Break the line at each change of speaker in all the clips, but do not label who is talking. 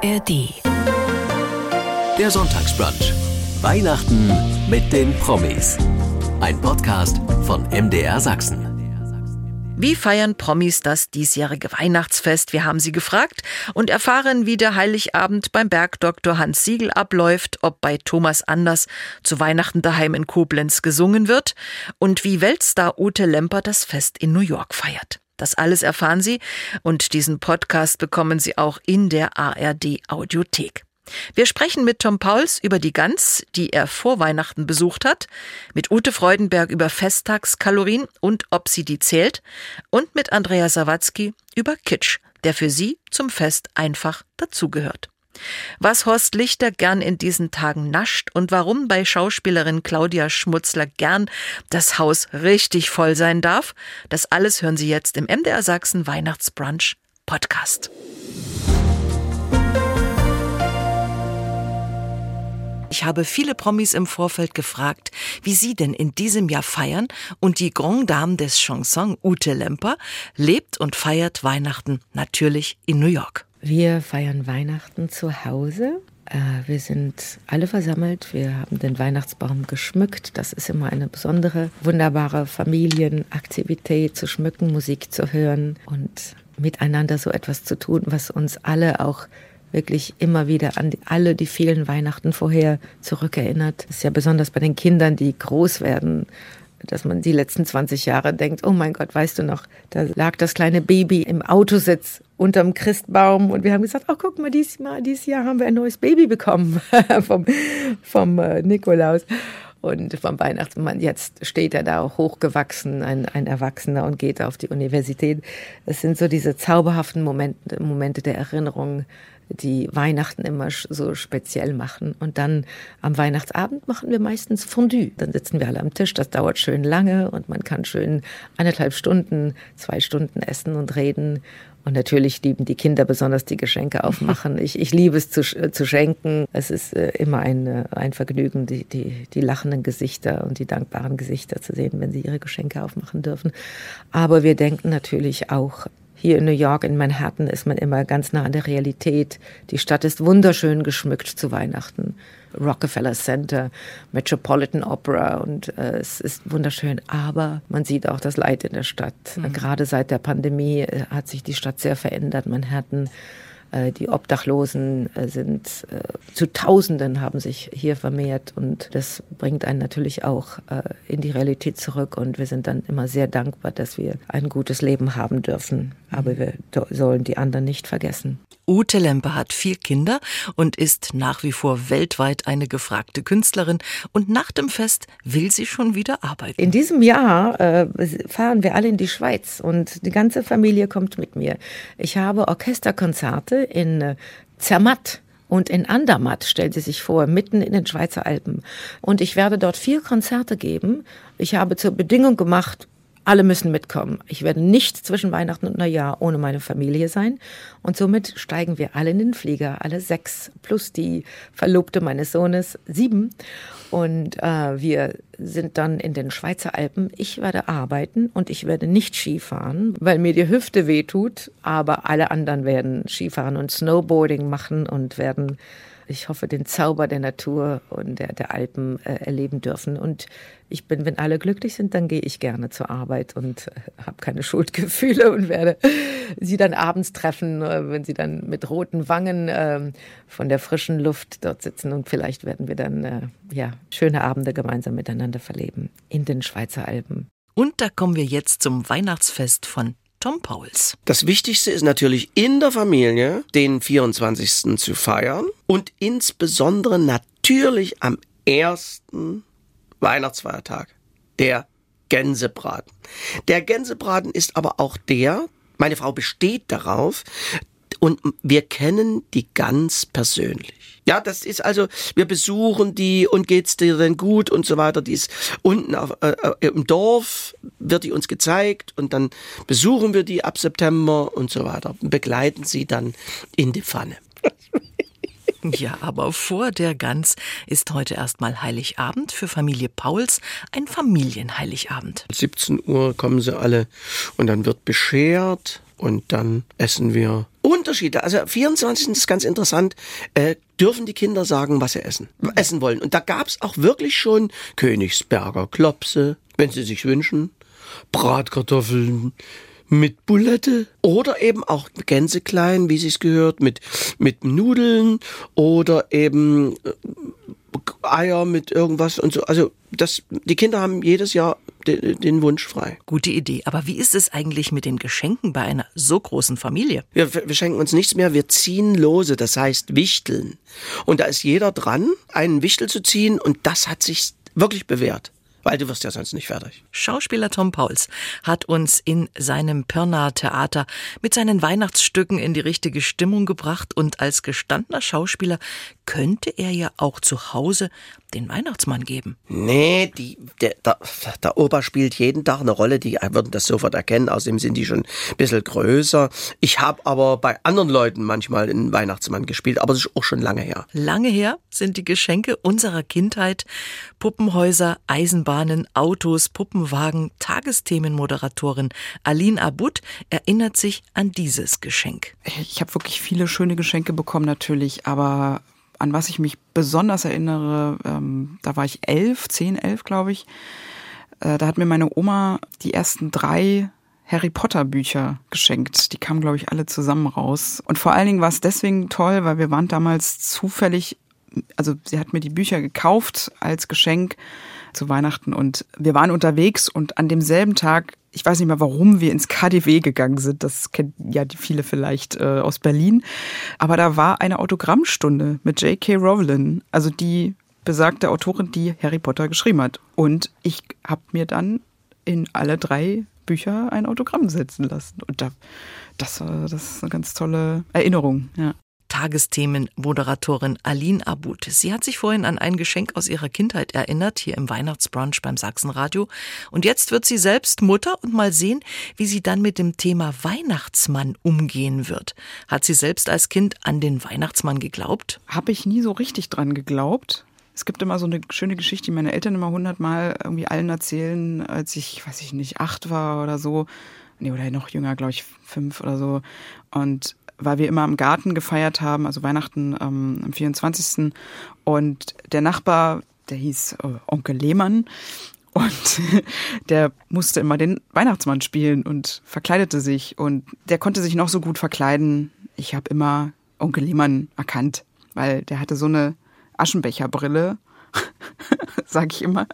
ARD. Der Sonntagsbrunch. Weihnachten mit den Promis. Ein Podcast von MDR Sachsen.
Wie feiern Promis das diesjährige Weihnachtsfest? Wir haben sie gefragt und erfahren, wie der Heiligabend beim Bergdoktor Hans Siegel abläuft, ob bei Thomas Anders zu Weihnachten daheim in Koblenz gesungen wird und wie Weltstar Ute Lemper das Fest in New York feiert. Das alles erfahren Sie und diesen Podcast bekommen Sie auch in der ARD Audiothek. Wir sprechen mit Tom Pauls über die Gans, die er vor Weihnachten besucht hat, mit Ute Freudenberg über Festtagskalorien und ob sie die zählt und mit Andrea Sawatzki über Kitsch, der für sie zum Fest einfach dazugehört. Was Horst Lichter gern in diesen Tagen nascht und warum bei Schauspielerin Claudia Schmutzler gern das Haus richtig voll sein darf, das alles hören Sie jetzt im MDR Sachsen Weihnachtsbrunch Podcast. Ich habe viele Promis im Vorfeld gefragt, wie sie denn in diesem Jahr feiern und die Grand Dame des Chanson, Ute Lemper, lebt und feiert Weihnachten natürlich in New York.
Wir feiern Weihnachten zu Hause. Äh, wir sind alle versammelt. Wir haben den Weihnachtsbaum geschmückt. Das ist immer eine besondere, wunderbare Familienaktivität, zu schmücken, Musik zu hören und miteinander so etwas zu tun, was uns alle auch wirklich immer wieder an alle die vielen Weihnachten vorher zurückerinnert. Das ist ja besonders bei den Kindern, die groß werden dass man die letzten 20 Jahre denkt, oh mein Gott, weißt du noch, da lag das kleine Baby im Autositz unterm Christbaum und wir haben gesagt, oh guck mal, dieses, mal, dieses Jahr haben wir ein neues Baby bekommen vom, vom äh, Nikolaus und vom Weihnachtsmann. Jetzt steht er da hochgewachsen, ein, ein Erwachsener und geht auf die Universität. Es sind so diese zauberhaften Momente, Momente der Erinnerung die Weihnachten immer so speziell machen. Und dann am Weihnachtsabend machen wir meistens Fondue. Dann sitzen wir alle am Tisch, das dauert schön lange und man kann schön eineinhalb Stunden, zwei Stunden essen und reden. Und natürlich lieben die Kinder besonders die Geschenke aufmachen. Ich, ich liebe es zu, zu schenken. Es ist äh, immer ein, äh, ein Vergnügen, die, die, die lachenden Gesichter und die dankbaren Gesichter zu sehen, wenn sie ihre Geschenke aufmachen dürfen. Aber wir denken natürlich auch hier in New York, in Manhattan, ist man immer ganz nah an der Realität. Die Stadt ist wunderschön geschmückt zu Weihnachten. Rockefeller Center, Metropolitan Opera und äh, es ist wunderschön. Aber man sieht auch das Leid in der Stadt. Mhm. Gerade seit der Pandemie äh, hat sich die Stadt sehr verändert. Manhattan die Obdachlosen äh, sind äh, zu Tausenden haben sich hier vermehrt und das bringt einen natürlich auch in die Realität zurück und wir sind dann immer sehr dankbar, dass wir ein gutes Leben haben dürfen. Aber wir sollen die anderen nicht vergessen.
Ute Lempe hat vier Kinder und ist nach wie vor weltweit eine gefragte Künstlerin. Und nach dem Fest will sie schon wieder arbeiten.
In diesem Jahr äh, fahren wir alle in die Schweiz und die ganze Familie kommt mit mir. Ich habe Orchesterkonzerte in äh, Zermatt. Und in Andermatt, stellt sie sich vor, mitten in den Schweizer Alpen. Und ich werde dort vier Konzerte geben. Ich habe zur Bedingung gemacht, alle müssen mitkommen. Ich werde nicht zwischen Weihnachten und Neujahr ohne meine Familie sein. Und somit steigen wir alle in den Flieger, alle sechs, plus die Verlobte meines Sohnes, sieben. Und äh, wir sind dann in den Schweizer Alpen. Ich werde arbeiten und ich werde nicht Skifahren, weil mir die Hüfte wehtut. Aber alle anderen werden Skifahren und Snowboarding machen und werden ich hoffe, den Zauber der Natur und der, der Alpen äh, erleben dürfen. Und ich bin, wenn alle glücklich sind, dann gehe ich gerne zur Arbeit und äh, habe keine Schuldgefühle und werde sie dann abends treffen, äh, wenn sie dann mit roten Wangen äh, von der frischen Luft dort sitzen. Und vielleicht werden wir dann äh, ja, schöne Abende gemeinsam miteinander verleben in den Schweizer Alpen.
Und da kommen wir jetzt zum Weihnachtsfest von Tom Pauls.
Das Wichtigste ist natürlich in der Familie den 24. zu feiern und insbesondere natürlich am ersten Weihnachtsfeiertag, der Gänsebraten. Der Gänsebraten ist aber auch der, meine Frau besteht darauf, und wir kennen die ganz persönlich. Ja, das ist also, wir besuchen die und geht's dir denn gut und so weiter. Die ist unten auf, äh, äh, im Dorf, wird die uns gezeigt und dann besuchen wir die ab September und so weiter. Begleiten sie dann in die Pfanne.
Ja, aber vor der Gans ist heute erstmal Heiligabend für Familie Pauls, ein Familienheiligabend.
17 Uhr kommen sie alle und dann wird beschert und dann essen wir Unterschiede. Also 24. ist ganz interessant. Äh, dürfen die Kinder sagen, was sie essen, essen wollen. Und da gab's auch wirklich schon Königsberger Klopse, wenn sie sich wünschen, Bratkartoffeln, mit Bulette oder eben auch Gänseklein, wie sich's gehört, mit, mit Nudeln oder eben äh, Eier mit irgendwas und so. Also das, die Kinder haben jedes Jahr den, den Wunsch frei.
Gute Idee. Aber wie ist es eigentlich mit den Geschenken bei einer so großen Familie?
Wir, wir schenken uns nichts mehr, wir ziehen Lose, das heißt Wichteln. Und da ist jeder dran, einen Wichtel zu ziehen und das hat sich wirklich bewährt weil du wirst ja sonst nicht fertig.
Schauspieler Tom Pauls hat uns in seinem Pirna Theater mit seinen Weihnachtsstücken in die richtige Stimmung gebracht und als gestandener Schauspieler könnte er ja auch zu Hause den Weihnachtsmann geben.
Nee, die, der, der, der Opa spielt jeden Tag eine Rolle, die würden das sofort erkennen. Außerdem sind die schon ein bisschen größer. Ich habe aber bei anderen Leuten manchmal einen Weihnachtsmann gespielt, aber das ist auch schon lange her.
Lange her sind die Geschenke unserer Kindheit. Puppenhäuser, Eisenbahnen, Autos, Puppenwagen, Tagesthemenmoderatorin Aline Abud erinnert sich an dieses Geschenk.
Ich habe wirklich viele schöne Geschenke bekommen natürlich, aber an was ich mich besonders erinnere, ähm, da war ich elf, zehn, elf, glaube ich. Äh, da hat mir meine Oma die ersten drei Harry Potter Bücher geschenkt. Die kamen, glaube ich, alle zusammen raus. Und vor allen Dingen war es deswegen toll, weil wir waren damals zufällig, also sie hat mir die Bücher gekauft als Geschenk zu Weihnachten und wir waren unterwegs und an demselben Tag ich weiß nicht mehr, warum wir ins KDW gegangen sind. Das kennen ja viele vielleicht äh, aus Berlin. Aber da war eine Autogrammstunde mit J.K. Rowling, also die besagte Autorin, die Harry Potter geschrieben hat. Und ich habe mir dann in alle drei Bücher ein Autogramm setzen lassen. Und da, das, das ist eine ganz tolle Erinnerung. Ja.
Tagesthemenmoderatorin Aline Abud. Sie hat sich vorhin an ein Geschenk aus ihrer Kindheit erinnert, hier im Weihnachtsbrunch beim Sachsenradio. Und jetzt wird sie selbst Mutter und mal sehen, wie sie dann mit dem Thema Weihnachtsmann umgehen wird. Hat sie selbst als Kind an den Weihnachtsmann geglaubt?
Habe ich nie so richtig dran geglaubt. Es gibt immer so eine schöne Geschichte, die meine Eltern immer hundertmal irgendwie allen erzählen, als ich, weiß ich nicht, acht war oder so. Nee, oder noch jünger, glaube ich, fünf oder so. Und weil wir immer im Garten gefeiert haben, also Weihnachten ähm, am 24. Und der Nachbar, der hieß äh, Onkel Lehmann, und der musste immer den Weihnachtsmann spielen und verkleidete sich. Und der konnte sich noch so gut verkleiden. Ich habe immer Onkel Lehmann erkannt, weil der hatte so eine Aschenbecherbrille. sag ich immer.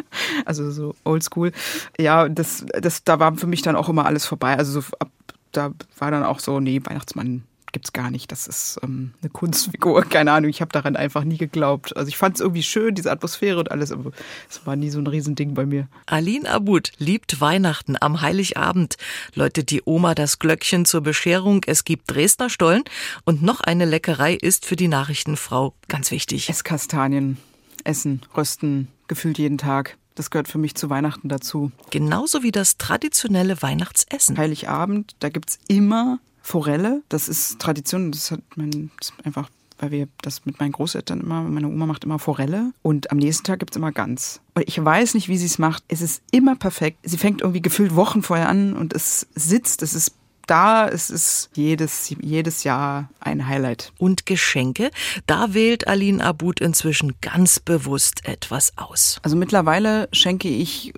Also so oldschool. Ja, das, das, da war für mich dann auch immer alles vorbei. Also so, ab, da war dann auch so, nee, Weihnachtsmann gibt's gar nicht. Das ist ähm, eine Kunstfigur. Keine Ahnung, ich habe daran einfach nie geglaubt. Also ich fand es irgendwie schön, diese Atmosphäre und alles, aber es war nie so ein Riesending bei mir.
Aline Abud liebt Weihnachten am Heiligabend. Läutet die Oma das Glöckchen zur Bescherung. Es gibt Dresdner Stollen und noch eine Leckerei ist für die Nachrichtenfrau ganz wichtig.
Esskastanien, essen, rösten, gefühlt jeden Tag. Das gehört für mich zu Weihnachten dazu.
Genauso wie das traditionelle Weihnachtsessen.
Heiligabend, da gibt's immer Forelle. Das ist Tradition, das hat man einfach weil wir das mit meinen Großeltern immer, meine Oma macht immer Forelle und am nächsten Tag gibt es immer Gans. Und ich weiß nicht, wie sie es macht. Es ist immer perfekt. Sie fängt irgendwie gefühlt Wochen vorher an und es sitzt, es ist da ist es jedes, jedes Jahr ein Highlight.
Und Geschenke, da wählt Aline Abud inzwischen ganz bewusst etwas aus.
Also mittlerweile schenke ich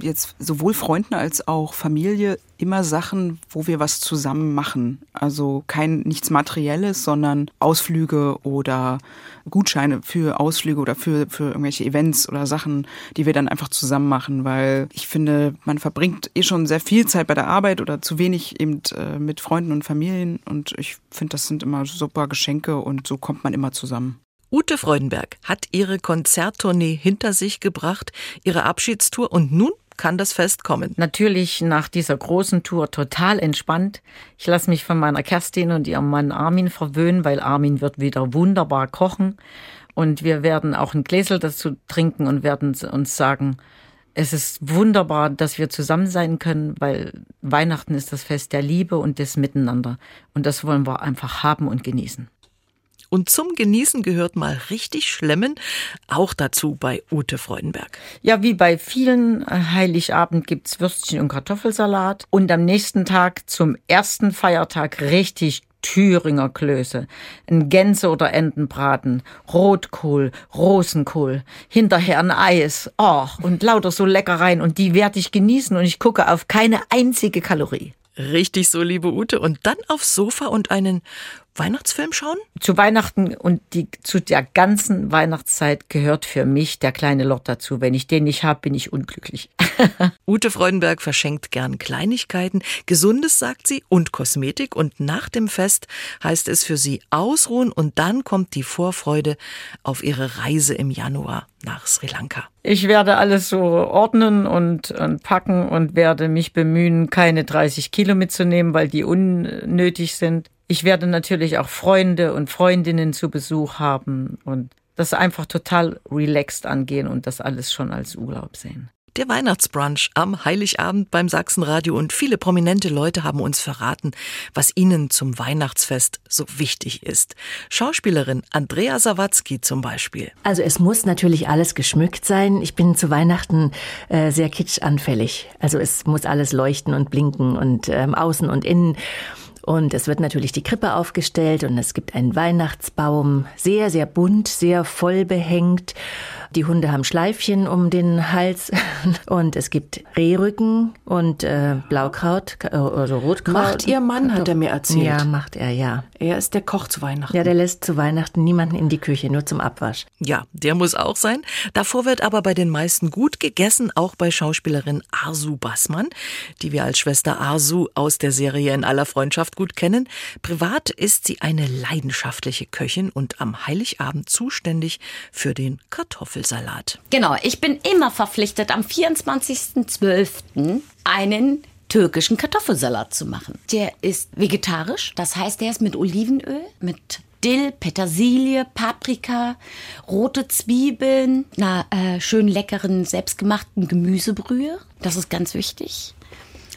jetzt sowohl Freunden als auch Familie immer Sachen, wo wir was zusammen machen. Also kein nichts Materielles, sondern Ausflüge oder Gutscheine für Ausflüge oder für, für irgendwelche Events oder Sachen, die wir dann einfach zusammen machen, weil ich finde, man verbringt eh schon sehr viel Zeit bei der Arbeit oder zu wenig eben äh, mit Freunden und Familien und ich finde, das sind immer super Geschenke und so kommt man immer zusammen.
Ute Freudenberg hat ihre Konzerttournee hinter sich gebracht, ihre Abschiedstour und nun kann das Fest kommen.
Natürlich nach dieser großen Tour total entspannt. Ich lasse mich von meiner Kerstin und ihrem Mann Armin verwöhnen, weil Armin wird wieder wunderbar kochen. Und wir werden auch ein Gläsel dazu trinken und werden uns sagen, es ist wunderbar, dass wir zusammen sein können, weil Weihnachten ist das Fest der Liebe und des Miteinander. Und das wollen wir einfach haben und genießen.
Und zum Genießen gehört mal richtig Schlemmen, auch dazu bei Ute Freudenberg.
Ja, wie bei vielen äh, Heiligabend gibt's Würstchen und Kartoffelsalat und am nächsten Tag zum ersten Feiertag richtig Thüringer Klöße, ein Gänse- oder Entenbraten, Rotkohl, Rosenkohl, hinterher ein Eis, oh, und lauter so Leckereien und die werde ich genießen und ich gucke auf keine einzige Kalorie.
Richtig so, liebe Ute. Und dann aufs Sofa und einen Weihnachtsfilm schauen?
Zu Weihnachten und die, zu der ganzen Weihnachtszeit gehört für mich der kleine Lord dazu. Wenn ich den nicht habe, bin ich unglücklich.
Ute Freudenberg verschenkt gern Kleinigkeiten, Gesundes, sagt sie, und Kosmetik. Und nach dem Fest heißt es für sie ausruhen und dann kommt die Vorfreude auf ihre Reise im Januar nach Sri Lanka.
Ich werde alles so ordnen und, und packen und werde mich bemühen, keine 30 Kilo mitzunehmen, weil die unnötig sind. Ich werde natürlich auch Freunde und Freundinnen zu Besuch haben und das einfach total relaxed angehen und das alles schon als Urlaub sehen.
Der Weihnachtsbrunch am Heiligabend beim Sachsenradio und viele prominente Leute haben uns verraten, was ihnen zum Weihnachtsfest so wichtig ist. Schauspielerin Andrea Sawatzki zum Beispiel.
Also es muss natürlich alles geschmückt sein. Ich bin zu Weihnachten äh, sehr kitschanfällig. Also es muss alles leuchten und blinken und ähm, außen und innen. Und es wird natürlich die Krippe aufgestellt und es gibt einen Weihnachtsbaum, sehr, sehr bunt, sehr voll behängt. Die Hunde haben Schleifchen um den Hals und es gibt Rehrücken und äh, Blaukraut, äh, also Rotkraut.
Macht ihr Mann, hat er mir erzählt.
Ja, macht er, ja.
Er ist der Koch zu Weihnachten.
Ja, der lässt zu Weihnachten niemanden in die Küche, nur zum Abwasch.
Ja, der muss auch sein. Davor wird aber bei den meisten gut gegessen, auch bei Schauspielerin Arsu Bassmann, die wir als Schwester Arsu aus der Serie in aller Freundschaft gut kennen. Privat ist sie eine leidenschaftliche Köchin und am Heiligabend zuständig für den Kartoffelsalat.
Genau, ich bin immer verpflichtet, am 24.12. einen türkischen Kartoffelsalat zu machen. Der ist vegetarisch, das heißt, der ist mit Olivenöl, mit Dill, Petersilie, Paprika, rote Zwiebeln, einer äh, schön leckeren selbstgemachten Gemüsebrühe. Das ist ganz wichtig.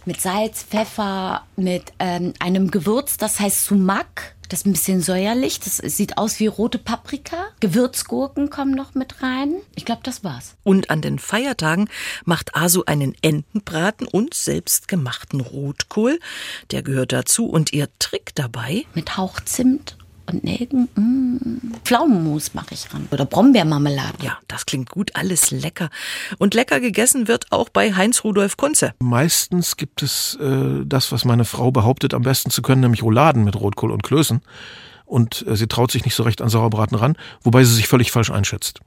Mit Salz, Pfeffer, mit ähm, einem Gewürz, das heißt Sumak. Das ist ein bisschen säuerlich. Das sieht aus wie rote Paprika. Gewürzgurken kommen noch mit rein. Ich glaube, das war's.
Und an den Feiertagen macht Asu einen Entenbraten und selbstgemachten Rotkohl. Der gehört dazu. Und ihr Trick dabei?
Mit Hauch Zimt und Nelken. Mm. Pflaumenmus mache ich ran. Oder Brombeermarmelade.
Ja, das klingt gut, alles lecker. Und lecker gegessen wird auch bei Heinz Rudolf Kunze.
Meistens gibt es äh, das, was meine Frau behauptet, am besten zu können, nämlich Rouladen mit Rotkohl und Klößen. Und äh, sie traut sich nicht so recht an Sauerbraten ran, wobei sie sich völlig falsch einschätzt.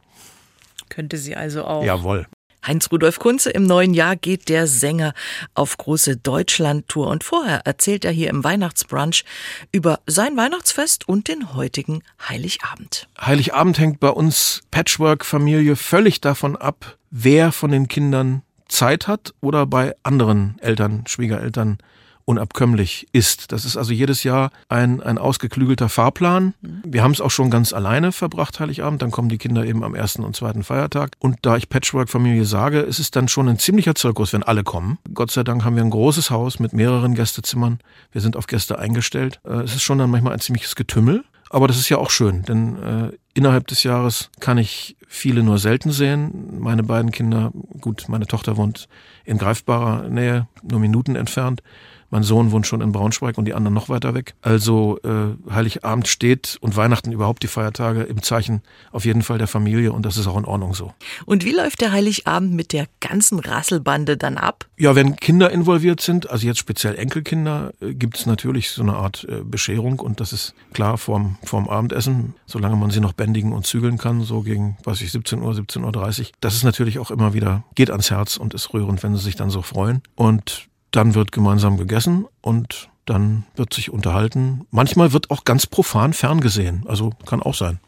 Könnte sie also auch.
Jawohl.
Heinz Rudolf Kunze, im neuen Jahr geht der Sänger auf große Deutschlandtour und vorher erzählt er hier im Weihnachtsbrunch über sein Weihnachtsfest und den heutigen Heiligabend.
Heiligabend hängt bei uns Patchwork-Familie völlig davon ab, wer von den Kindern Zeit hat oder bei anderen Eltern, Schwiegereltern unabkömmlich ist. Das ist also jedes Jahr ein, ein ausgeklügelter Fahrplan. Wir haben es auch schon ganz alleine verbracht, Heiligabend. Dann kommen die Kinder eben am ersten und zweiten Feiertag. Und da ich Patchwork-Familie sage, ist es dann schon ein ziemlicher Zirkus, wenn alle kommen. Gott sei Dank haben wir ein großes Haus mit mehreren Gästezimmern. Wir sind auf Gäste eingestellt. Äh, Es ist schon dann manchmal ein ziemliches Getümmel. Aber das ist ja auch schön, denn äh, innerhalb des Jahres kann ich viele nur selten sehen. Meine beiden Kinder, gut, meine Tochter wohnt in greifbarer Nähe, nur Minuten entfernt. Mein Sohn wohnt schon in Braunschweig und die anderen noch weiter weg. Also äh, Heiligabend steht und Weihnachten überhaupt die Feiertage im Zeichen auf jeden Fall der Familie und das ist auch in Ordnung so.
Und wie läuft der Heiligabend mit der ganzen Rasselbande dann ab?
Ja, wenn Kinder involviert sind, also jetzt speziell Enkelkinder, äh, gibt es natürlich so eine Art äh, Bescherung und das ist klar vorm, vorm Abendessen, solange man sie noch bändigen und zügeln kann, so gegen, weiß ich, 17 Uhr, 17.30 Uhr. Das ist natürlich auch immer wieder, geht ans Herz und ist rührend, wenn sie sich dann so freuen. Und dann wird gemeinsam gegessen und dann wird sich unterhalten. Manchmal wird auch ganz profan ferngesehen, also kann auch sein.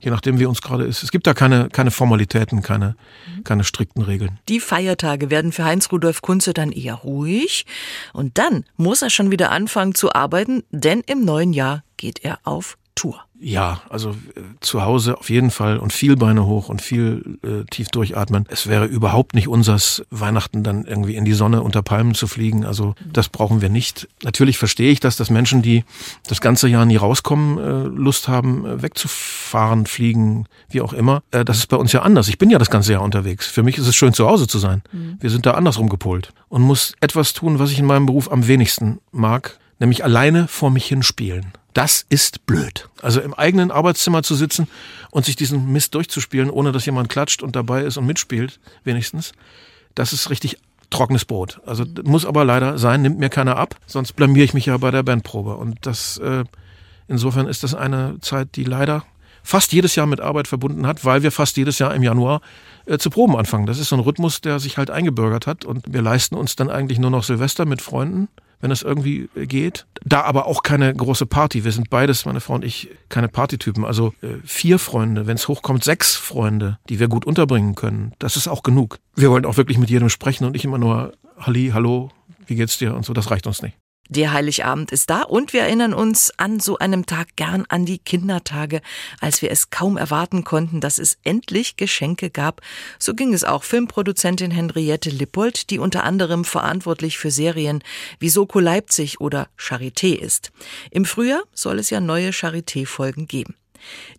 Je nachdem, wie uns gerade ist. Es gibt da keine, keine Formalitäten, keine, keine strikten Regeln.
Die Feiertage werden für Heinz Rudolf Kunze dann eher ruhig. Und dann muss er schon wieder anfangen zu arbeiten, denn im neuen Jahr geht er auf Tour.
Ja, also äh, zu Hause auf jeden Fall und viel Beine hoch und viel äh, tief durchatmen. Es wäre überhaupt nicht unsers, Weihnachten dann irgendwie in die Sonne unter Palmen zu fliegen. Also das brauchen wir nicht. Natürlich verstehe ich das, dass Menschen, die das ganze Jahr nie rauskommen, äh, Lust haben, äh, wegzufahren, fliegen, wie auch immer. Äh, das ist bei uns ja anders. Ich bin ja das ganze Jahr unterwegs. Für mich ist es schön, zu Hause zu sein.
Mhm.
Wir sind da andersrum gepolt und muss etwas tun, was ich in meinem Beruf am wenigsten mag, nämlich alleine vor mich hin spielen. Das ist blöd. Also im eigenen Arbeitszimmer zu sitzen und sich diesen Mist durchzuspielen, ohne dass jemand klatscht und dabei ist und mitspielt, wenigstens, das ist richtig trockenes Brot. Also muss aber leider sein, nimmt mir keiner ab, sonst blamier ich mich ja bei der Bandprobe. Und das äh, insofern ist das eine Zeit, die leider fast jedes Jahr mit Arbeit verbunden hat, weil wir fast jedes Jahr im Januar äh, zu Proben anfangen. Das ist so ein Rhythmus, der sich halt eingebürgert hat und wir leisten uns dann eigentlich nur noch Silvester mit Freunden wenn es irgendwie geht. Da aber auch keine große Party. Wir sind beides, meine Frau und ich, keine Partytypen. Also äh, vier Freunde, wenn es hochkommt, sechs Freunde, die wir gut unterbringen können. Das ist auch genug. Wir wollen auch wirklich mit jedem sprechen und nicht immer nur Halli, hallo, wie geht's dir und so. Das reicht uns nicht.
Der Heiligabend ist da und wir erinnern uns an so einem Tag gern an die Kindertage, als wir es kaum erwarten konnten, dass es endlich Geschenke gab. So ging es auch Filmproduzentin Henriette Lippold, die unter anderem verantwortlich für Serien wie Soko Leipzig oder Charité ist. Im Frühjahr soll es ja neue Charité-Folgen geben.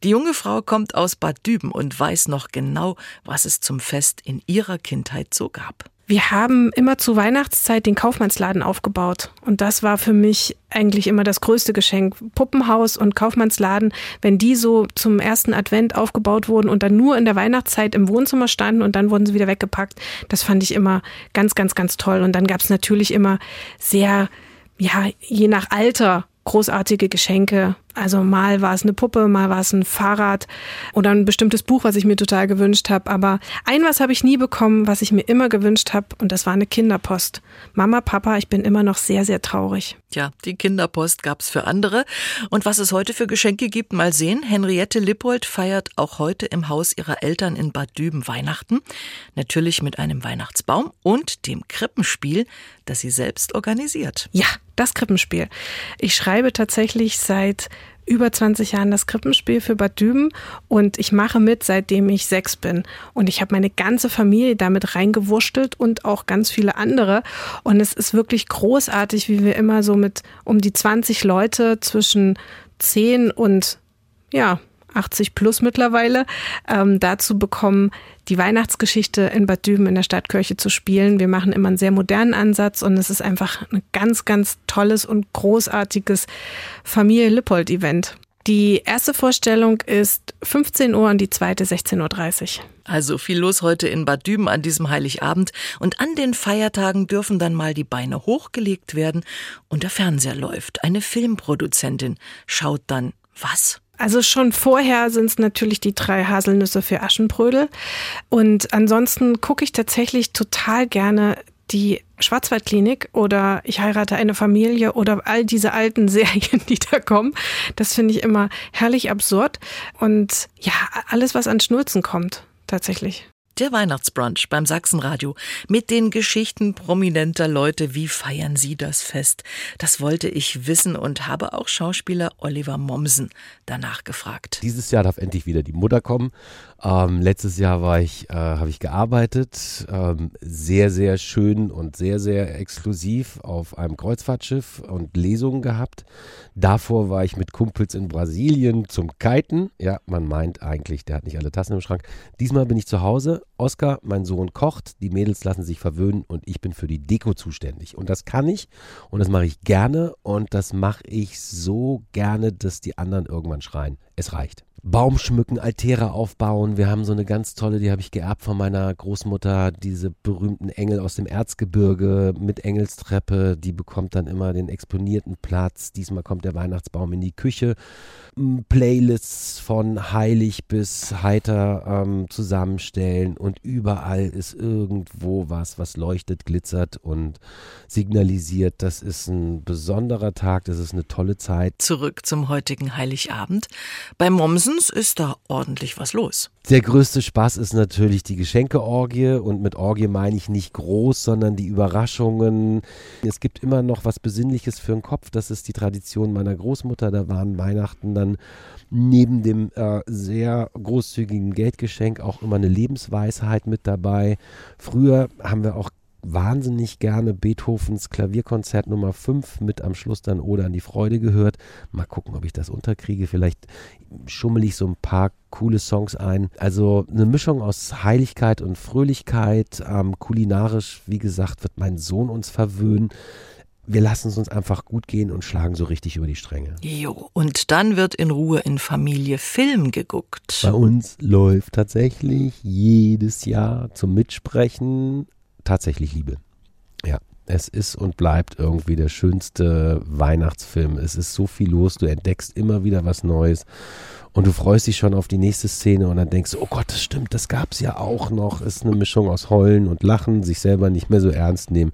Die junge Frau kommt aus Bad Düben und weiß noch genau, was es zum Fest in ihrer Kindheit so gab.
Wir haben immer zu Weihnachtszeit den Kaufmannsladen aufgebaut. Und das war für mich eigentlich immer das größte Geschenk. Puppenhaus und Kaufmannsladen, wenn die so zum ersten Advent aufgebaut wurden und dann nur in der Weihnachtszeit im Wohnzimmer standen und dann wurden sie wieder weggepackt, das fand ich immer ganz, ganz, ganz toll. Und dann gab es natürlich immer sehr, ja, je nach Alter großartige Geschenke. Also mal war es eine Puppe, mal war es ein Fahrrad oder ein bestimmtes Buch, was ich mir total gewünscht habe. Aber ein was habe ich nie bekommen, was ich mir immer gewünscht habe, und das war eine Kinderpost. Mama, Papa, ich bin immer noch sehr, sehr traurig.
Tja, die Kinderpost gab's für andere. Und was es heute für Geschenke gibt, mal sehen. Henriette Lippold feiert auch heute im Haus ihrer Eltern in Bad Düben Weihnachten. Natürlich mit einem Weihnachtsbaum und dem Krippenspiel, das sie selbst organisiert.
Ja, das Krippenspiel. Ich schreibe tatsächlich seit über 20 Jahren das Krippenspiel für Bad Düben und ich mache mit, seitdem ich sechs bin. Und ich habe meine ganze Familie damit reingewurschtelt und auch ganz viele andere. Und es ist wirklich großartig, wie wir immer so mit um die 20 Leute zwischen 10 und ja, 80 plus mittlerweile, ähm, dazu bekommen, die Weihnachtsgeschichte in Bad Düben in der Stadtkirche zu spielen. Wir machen immer einen sehr modernen Ansatz und es ist einfach ein ganz, ganz tolles und großartiges Familie Lippold-Event. Die erste Vorstellung ist 15 Uhr und die zweite 16.30 Uhr.
Also viel los heute in Bad Düben an diesem Heiligabend und an den Feiertagen dürfen dann mal die Beine hochgelegt werden und der Fernseher läuft. Eine Filmproduzentin schaut dann was?
Also schon vorher sind es natürlich die drei Haselnüsse für Aschenbrödel. Und ansonsten gucke ich tatsächlich total gerne die Schwarzwaldklinik oder ich heirate eine Familie oder all diese alten Serien, die da kommen. Das finde ich immer herrlich absurd. Und ja, alles, was an Schnulzen kommt, tatsächlich.
Der Weihnachtsbrunch beim Sachsenradio mit den Geschichten prominenter Leute. Wie feiern Sie das Fest? Das wollte ich wissen und habe auch Schauspieler Oliver Mommsen danach gefragt.
Dieses Jahr darf endlich wieder die Mutter kommen. Ähm, letztes Jahr war ich, äh, habe ich gearbeitet, ähm, sehr, sehr schön und sehr, sehr exklusiv auf einem Kreuzfahrtschiff und Lesungen gehabt. Davor war ich mit Kumpels in Brasilien zum Kiten. Ja, man meint eigentlich, der hat nicht alle Tassen im Schrank. Diesmal bin ich zu Hause. Oskar, mein Sohn, kocht. Die Mädels lassen sich verwöhnen und ich bin für die Deko zuständig. Und das kann ich und das mache ich gerne und das mache ich so gerne, dass die anderen irgendwann schreien. Es reicht. Baum schmücken, Altäre aufbauen. Wir haben so eine ganz tolle, die habe ich geerbt von meiner Großmutter, diese berühmten Engel aus dem Erzgebirge mit Engelstreppe. Die bekommt dann immer den exponierten Platz. Diesmal kommt der Weihnachtsbaum in die Küche. Playlists von heilig bis heiter ähm, zusammenstellen und überall ist irgendwo was, was leuchtet, glitzert und signalisiert. Das ist ein besonderer Tag, das ist eine tolle Zeit.
Zurück zum heutigen Heiligabend. Bei Mommsens ist da ordentlich was los.
Der größte Spaß ist natürlich die Geschenkeorgie und mit Orgie meine ich nicht groß, sondern die Überraschungen. Es gibt immer noch was Besinnliches für den Kopf. Das ist die Tradition meiner Großmutter. Da waren Weihnachten dann neben dem äh, sehr großzügigen Geldgeschenk auch immer eine Lebensweisheit mit dabei. Früher haben wir auch wahnsinnig gerne Beethovens Klavierkonzert Nummer 5 mit am Schluss dann Oder an die Freude gehört. Mal gucken, ob ich das unterkriege. Vielleicht schummel ich so ein paar coole Songs ein. Also eine Mischung aus Heiligkeit und Fröhlichkeit. Ähm, kulinarisch, wie gesagt, wird mein Sohn uns verwöhnen wir lassen es uns einfach gut gehen und schlagen so richtig über die Stränge.
Jo, und dann wird in Ruhe in Familie Film geguckt.
Bei uns läuft tatsächlich jedes Jahr zum Mitsprechen tatsächlich Liebe. Ja, es ist und bleibt irgendwie der schönste Weihnachtsfilm. Es ist so viel los, du entdeckst immer wieder was Neues und du freust dich schon auf die nächste Szene und dann denkst oh Gott, das stimmt, das gab es ja auch noch. Ist eine Mischung aus Heulen und Lachen, sich selber nicht mehr so ernst nehmen.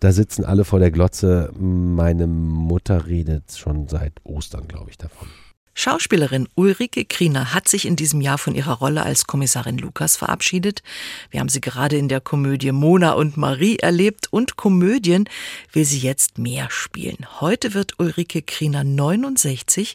Da sitzen alle vor der Glotze. Meine Mutter redet schon seit Ostern, glaube ich, davon.
Schauspielerin Ulrike Kriener hat sich in diesem Jahr von ihrer Rolle als Kommissarin Lukas verabschiedet. Wir haben sie gerade in der Komödie Mona und Marie erlebt und Komödien will sie jetzt mehr spielen. Heute wird Ulrike Kriener 69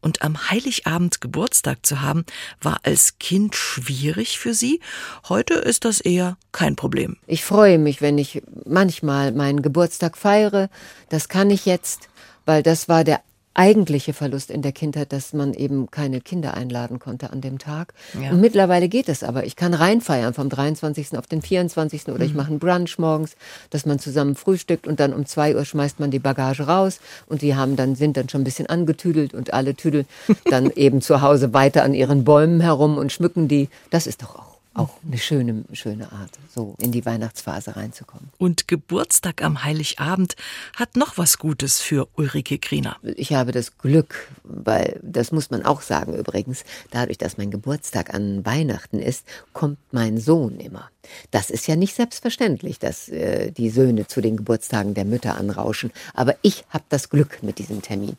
und am Heiligabend Geburtstag zu haben, war als Kind schwierig für sie. Heute ist das eher kein Problem.
Ich freue mich, wenn ich manchmal meinen Geburtstag feiere. Das kann ich jetzt weil das war der eigentliche Verlust in der Kindheit, dass man eben keine Kinder einladen konnte an dem Tag. Ja. Und mittlerweile geht es aber. Ich kann reinfeiern vom 23. auf den 24. oder mhm. ich mache einen Brunch morgens, dass man zusammen frühstückt und dann um zwei Uhr schmeißt man die Bagage raus und die haben dann, sind dann schon ein bisschen angetüdelt und alle tüdeln dann eben zu Hause weiter an ihren Bäumen herum und schmücken die. Das ist doch auch auch eine schöne, schöne Art, so in die Weihnachtsphase reinzukommen.
Und Geburtstag am Heiligabend hat noch was Gutes für Ulrike Kriener.
Ich habe das Glück, weil das muss man auch sagen übrigens, dadurch, dass mein Geburtstag an Weihnachten ist, kommt mein Sohn immer. Das ist ja nicht selbstverständlich, dass äh, die Söhne zu den Geburtstagen der Mütter anrauschen. Aber ich habe das Glück mit diesem Termin.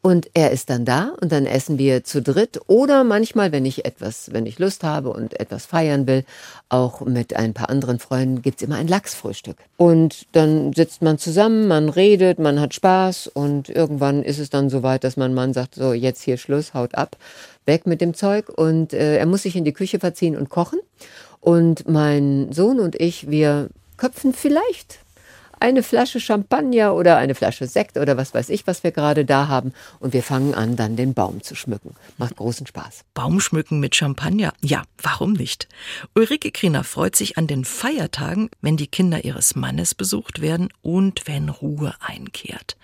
Und er ist dann da und dann essen wir zu dritt oder manchmal, wenn ich etwas, wenn ich Lust habe und etwas feiern will, auch mit ein paar anderen Freunden gibt's immer ein Lachsfrühstück. Und dann sitzt man zusammen, man redet, man hat Spaß und irgendwann ist es dann so weit, dass mein Mann sagt, so jetzt hier Schluss, haut ab, weg mit dem Zeug und äh, er muss sich in die Küche verziehen und kochen. Und mein Sohn und ich, wir köpfen vielleicht eine Flasche Champagner oder eine Flasche Sekt oder was weiß ich, was wir gerade da haben. Und wir fangen an, dann den Baum zu schmücken. Macht großen Spaß.
Baumschmücken mit Champagner? Ja, warum nicht? Ulrike Kriener freut sich an den Feiertagen, wenn die Kinder ihres Mannes besucht werden und wenn Ruhe einkehrt.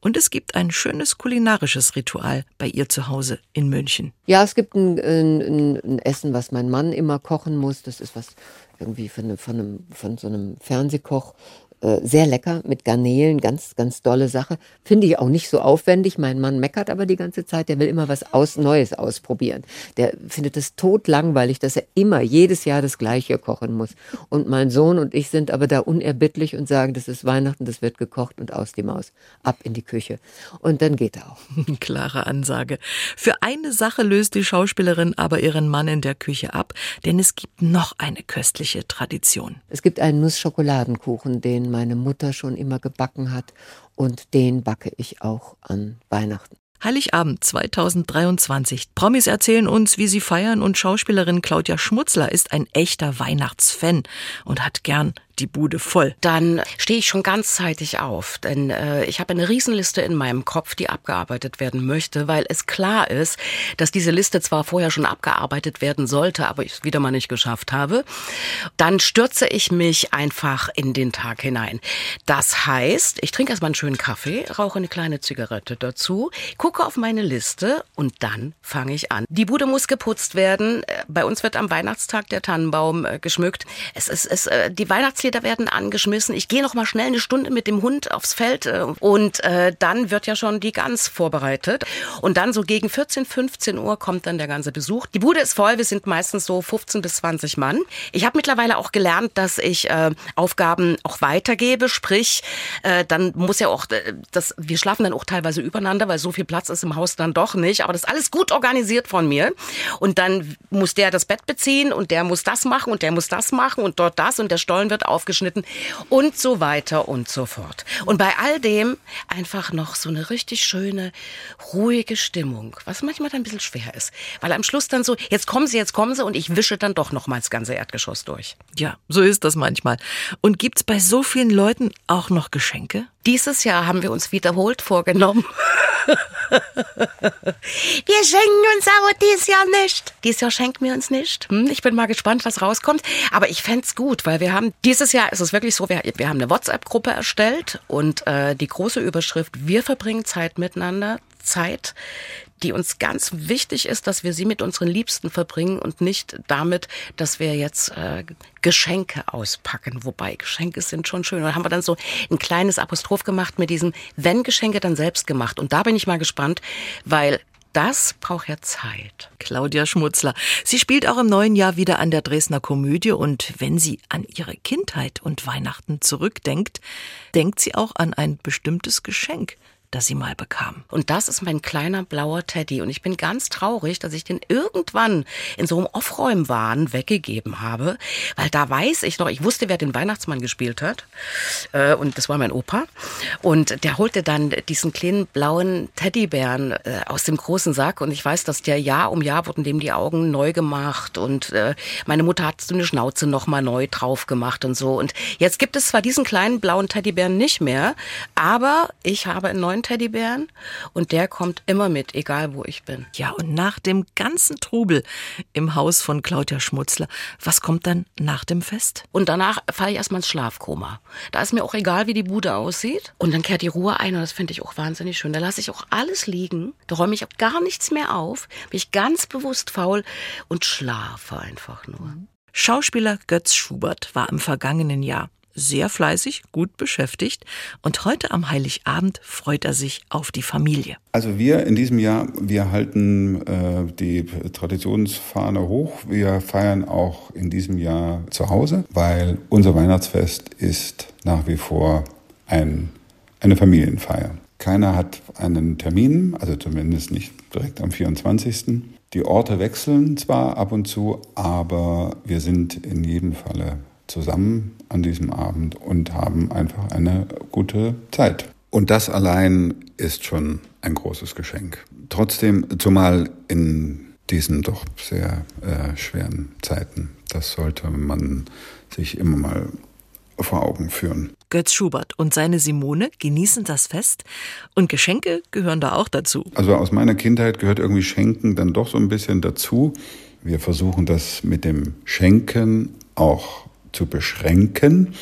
Und es gibt ein schönes kulinarisches Ritual bei ihr zu Hause in München.
Ja, es gibt ein, ein, ein Essen, was mein Mann immer kochen muss. Das ist was irgendwie von, einem, von, einem, von so einem Fernsehkoch äh, sehr lecker mit Garnelen, ganz, ganz dolle Sache. Finde ich auch nicht so aufwendig. Mein Mann meckert aber die ganze Zeit, der will immer was aus, Neues ausprobieren. Der findet es totlangweilig, dass er immer jedes Jahr das Gleiche kochen muss. Und mein Sohn und ich sind aber da unerbittlich und sagen, das ist Weihnachten, das wird gekocht und aus die Maus. Ab in die Küche. Und dann geht er auch.
Klare Ansage. Für eine Sache löst die Schauspielerin aber ihren Mann in der Küche ab, denn es gibt noch eine köstliche Tradition.
Es gibt einen Nussschokoladenkuchen, den meine Mutter schon immer gebacken hat und den backe ich auch an Weihnachten.
Heiligabend 2023. Promis erzählen uns, wie sie feiern und Schauspielerin Claudia Schmutzler ist ein echter Weihnachtsfan und hat gern die Bude voll.
Dann stehe ich schon ganzzeitig auf, denn äh, ich habe eine Riesenliste in meinem Kopf, die abgearbeitet werden möchte, weil es klar ist, dass diese Liste zwar vorher schon abgearbeitet werden sollte, aber ich es wieder mal nicht geschafft habe. Dann stürze ich mich einfach in den Tag hinein. Das heißt, ich trinke erstmal einen schönen Kaffee, rauche eine kleine Zigarette dazu, gucke auf meine Liste und dann fange ich an. Die Bude muss geputzt werden. Bei uns wird am Weihnachtstag der Tannenbaum äh, geschmückt. Es ist, es, äh, die Weihnachts Grasjäger werden angeschmissen. Ich gehe noch mal schnell eine Stunde mit dem Hund aufs Feld äh, und äh, dann wird ja schon die Gans vorbereitet. Und dann so gegen 14, 15 Uhr kommt dann der ganze Besuch. Die Bude ist voll, wir sind meistens so 15 bis 20 Mann. Ich habe mittlerweile auch gelernt, dass ich äh, Aufgaben auch weitergebe, sprich, äh, dann muss ja auch, äh, das, wir schlafen dann auch teilweise übereinander, weil so viel Platz ist im Haus dann doch nicht. Aber das ist alles gut organisiert von mir. Und dann muss der das Bett beziehen und der muss das machen und der muss das machen und dort das und der Stollen wird aufgeschnitten und so weiter und so fort. Und bei all dem einfach noch so eine richtig schöne, ruhige Stimmung, was manchmal dann ein bisschen schwer ist. Weil am Schluss dann so, jetzt kommen sie, jetzt kommen sie und ich wische dann doch noch mal das ganze Erdgeschoss durch.
Ja, so ist das manchmal. Und gibt's bei so vielen Leuten auch noch Geschenke?
Dieses Jahr haben wir uns wiederholt vorgenommen. wir schenken uns aber dieses Jahr nicht. Dieses Jahr schenken wir uns nicht. Hm, ich bin mal gespannt, was rauskommt. Aber ich fände gut, weil wir haben, dieses Jahr ist es wirklich so, wir, wir haben eine WhatsApp-Gruppe erstellt und äh, die große Überschrift, wir verbringen Zeit miteinander, Zeit, die uns ganz wichtig ist, dass wir sie mit unseren Liebsten verbringen und nicht damit, dass wir jetzt äh, Geschenke auspacken. Wobei Geschenke sind schon schön. Und da haben wir dann so ein kleines Apostroph gemacht mit diesem, wenn Geschenke, dann selbst gemacht. Und da bin ich mal gespannt, weil das braucht ja Zeit.
Claudia Schmutzler. Sie spielt auch im neuen Jahr wieder an der Dresdner Komödie und wenn sie an ihre Kindheit und Weihnachten zurückdenkt, denkt sie auch an ein bestimmtes Geschenk, das sie mal bekam.
Und das ist mein kleiner blauer Teddy. Und ich bin ganz traurig, dass ich den irgendwann in so einem Aufräumwahn weggegeben habe. Weil da weiß ich noch, ich wusste, wer den Weihnachtsmann gespielt hat. Äh, und das war mein Opa. Und der holte dann diesen kleinen blauen Teddybären äh, aus dem großen Sack. Und ich weiß, dass der Jahr um Jahr wurden dem die Augen neu gemacht. Und äh, meine Mutter hat so eine Schnauze nochmal neu drauf gemacht und so. Und jetzt gibt es zwar diesen kleinen blauen Teddybären nicht mehr, aber ich habe einen neuen Teddybären und der kommt immer mit, egal wo ich bin.
Ja, und nach dem ganzen Trubel im Haus von Claudia Schmutzler, was kommt dann nach dem Fest?
Und danach falle ich erstmal ins Schlafkoma. Da ist mir auch egal, wie die Bude aussieht. Und dann kehrt die Ruhe ein und das finde ich auch wahnsinnig schön. Da lasse ich auch alles liegen, da räume ich auch gar nichts mehr auf, bin ich ganz bewusst faul und schlafe einfach nur.
Schauspieler Götz Schubert war im vergangenen Jahr sehr fleißig, gut beschäftigt und heute am Heiligabend freut er sich auf die Familie.
Also wir in diesem Jahr, wir halten äh, die Traditionsfahne hoch. Wir feiern auch in diesem Jahr zu Hause, weil unser Weihnachtsfest ist nach wie vor ein, eine Familienfeier. Keiner hat einen Termin, also zumindest nicht direkt am 24. Die Orte wechseln zwar ab und zu, aber wir sind in jedem Falle zusammen an diesem Abend und haben einfach eine gute Zeit. Und das allein ist schon ein großes Geschenk. Trotzdem, zumal in diesen doch sehr äh, schweren Zeiten, das sollte man sich immer mal vor Augen führen.
Götz Schubert und seine Simone genießen das Fest und Geschenke gehören da auch dazu.
Also aus meiner Kindheit gehört irgendwie Schenken dann doch so ein bisschen dazu. Wir versuchen das mit dem Schenken auch zu beschränken.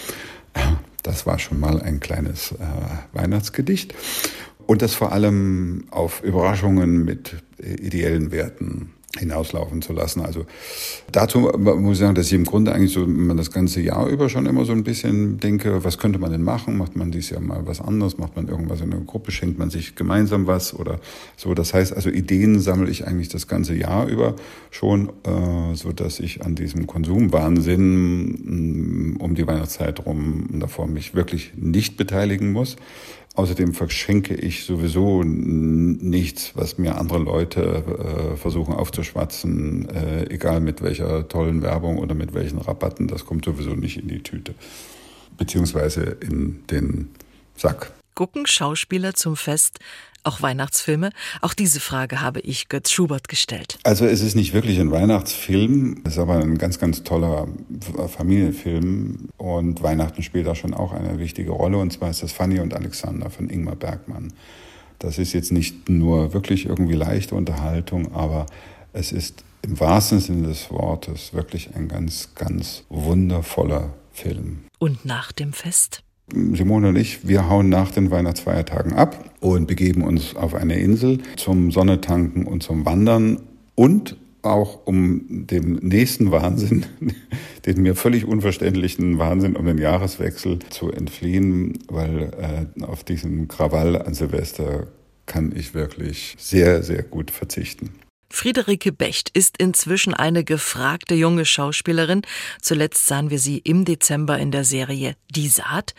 Das war schon mal ein kleines äh, Weihnachtsgedicht. Und das vor allem auf Überraschungen mit äh, ideellen Werten hinauslaufen zu lassen. Also dazu muss ich sagen, dass ich im Grunde eigentlich so man das ganze Jahr über schon immer so ein bisschen denke, was könnte man denn machen? Macht man dieses Jahr mal was anderes? Macht man irgendwas in einer Gruppe? Schenkt man sich gemeinsam was oder so? Das heißt, also Ideen sammle ich eigentlich das ganze Jahr über schon, äh, so dass ich an diesem Konsumwahnsinn um die Weihnachtszeit rum davor mich wirklich nicht beteiligen muss. Außerdem verschenke ich sowieso nichts, was mir andere Leute äh, versuchen aufzuschwatzen, äh, egal mit welcher tollen Werbung oder mit welchen Rabatten. Das kommt sowieso nicht in die Tüte, beziehungsweise in den Sack.
Gucken Schauspieler zum Fest auch Weihnachtsfilme? Auch diese Frage habe ich Götz Schubert gestellt.
Also es ist nicht wirklich ein Weihnachtsfilm, es ist aber ein ganz, ganz toller Familienfilm und Weihnachten spielt da schon auch eine wichtige Rolle und zwar ist das Fanny und Alexander von Ingmar Bergmann. Das ist jetzt nicht nur wirklich irgendwie leichte Unterhaltung, aber es ist im wahrsten Sinne des Wortes wirklich ein ganz, ganz wundervoller Film.
Und nach dem Fest?
Simone und ich, wir hauen nach den Weihnachtsfeiertagen ab und begeben uns auf eine Insel zum Sonnetanken und zum Wandern und auch um dem nächsten Wahnsinn, den mir völlig unverständlichen Wahnsinn um den Jahreswechsel zu entfliehen, weil äh, auf diesen Krawall an Silvester kann ich wirklich sehr, sehr gut verzichten.
Friederike Becht ist inzwischen eine gefragte junge Schauspielerin. Zuletzt sahen wir sie im Dezember in der Serie Die Saat.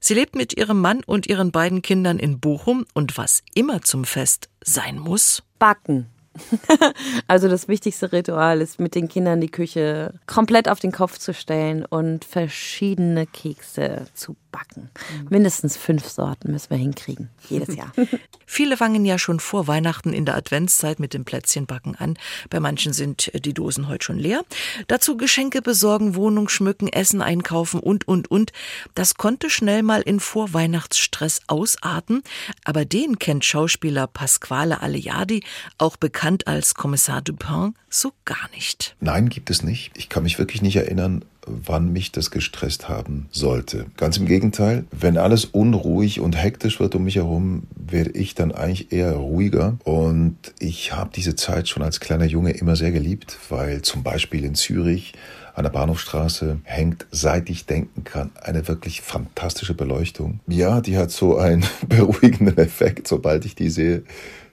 Sie lebt mit ihrem Mann und ihren beiden Kindern in Bochum und was immer zum Fest sein muss.
Backen. also das wichtigste Ritual ist, mit den Kindern die Küche komplett auf den Kopf zu stellen und verschiedene Kekse zu backen. Mindestens fünf Sorten müssen wir hinkriegen, jedes Jahr.
Viele fangen ja schon vor Weihnachten in der Adventszeit mit dem Plätzchenbacken an. Bei manchen sind die Dosen heute schon leer. Dazu Geschenke besorgen, Wohnung schmücken, Essen einkaufen und, und, und. Das konnte schnell mal in Vorweihnachtsstress ausarten. Aber den kennt Schauspieler Pasquale Aleardi, auch bekannt als Kommissar Dupin, so gar nicht.
Nein, gibt es nicht. Ich kann mich wirklich nicht erinnern, wann mich das gestresst haben sollte. Ganz im Gegenteil, wenn alles unruhig und hektisch wird um mich herum, werde ich dann eigentlich eher ruhiger. Und ich habe diese Zeit schon als kleiner Junge immer sehr geliebt, weil zum Beispiel in Zürich an der Bahnhofstraße hängt, seit ich denken kann, eine wirklich fantastische Beleuchtung. Ja, die hat so einen beruhigenden Effekt, sobald ich die sehe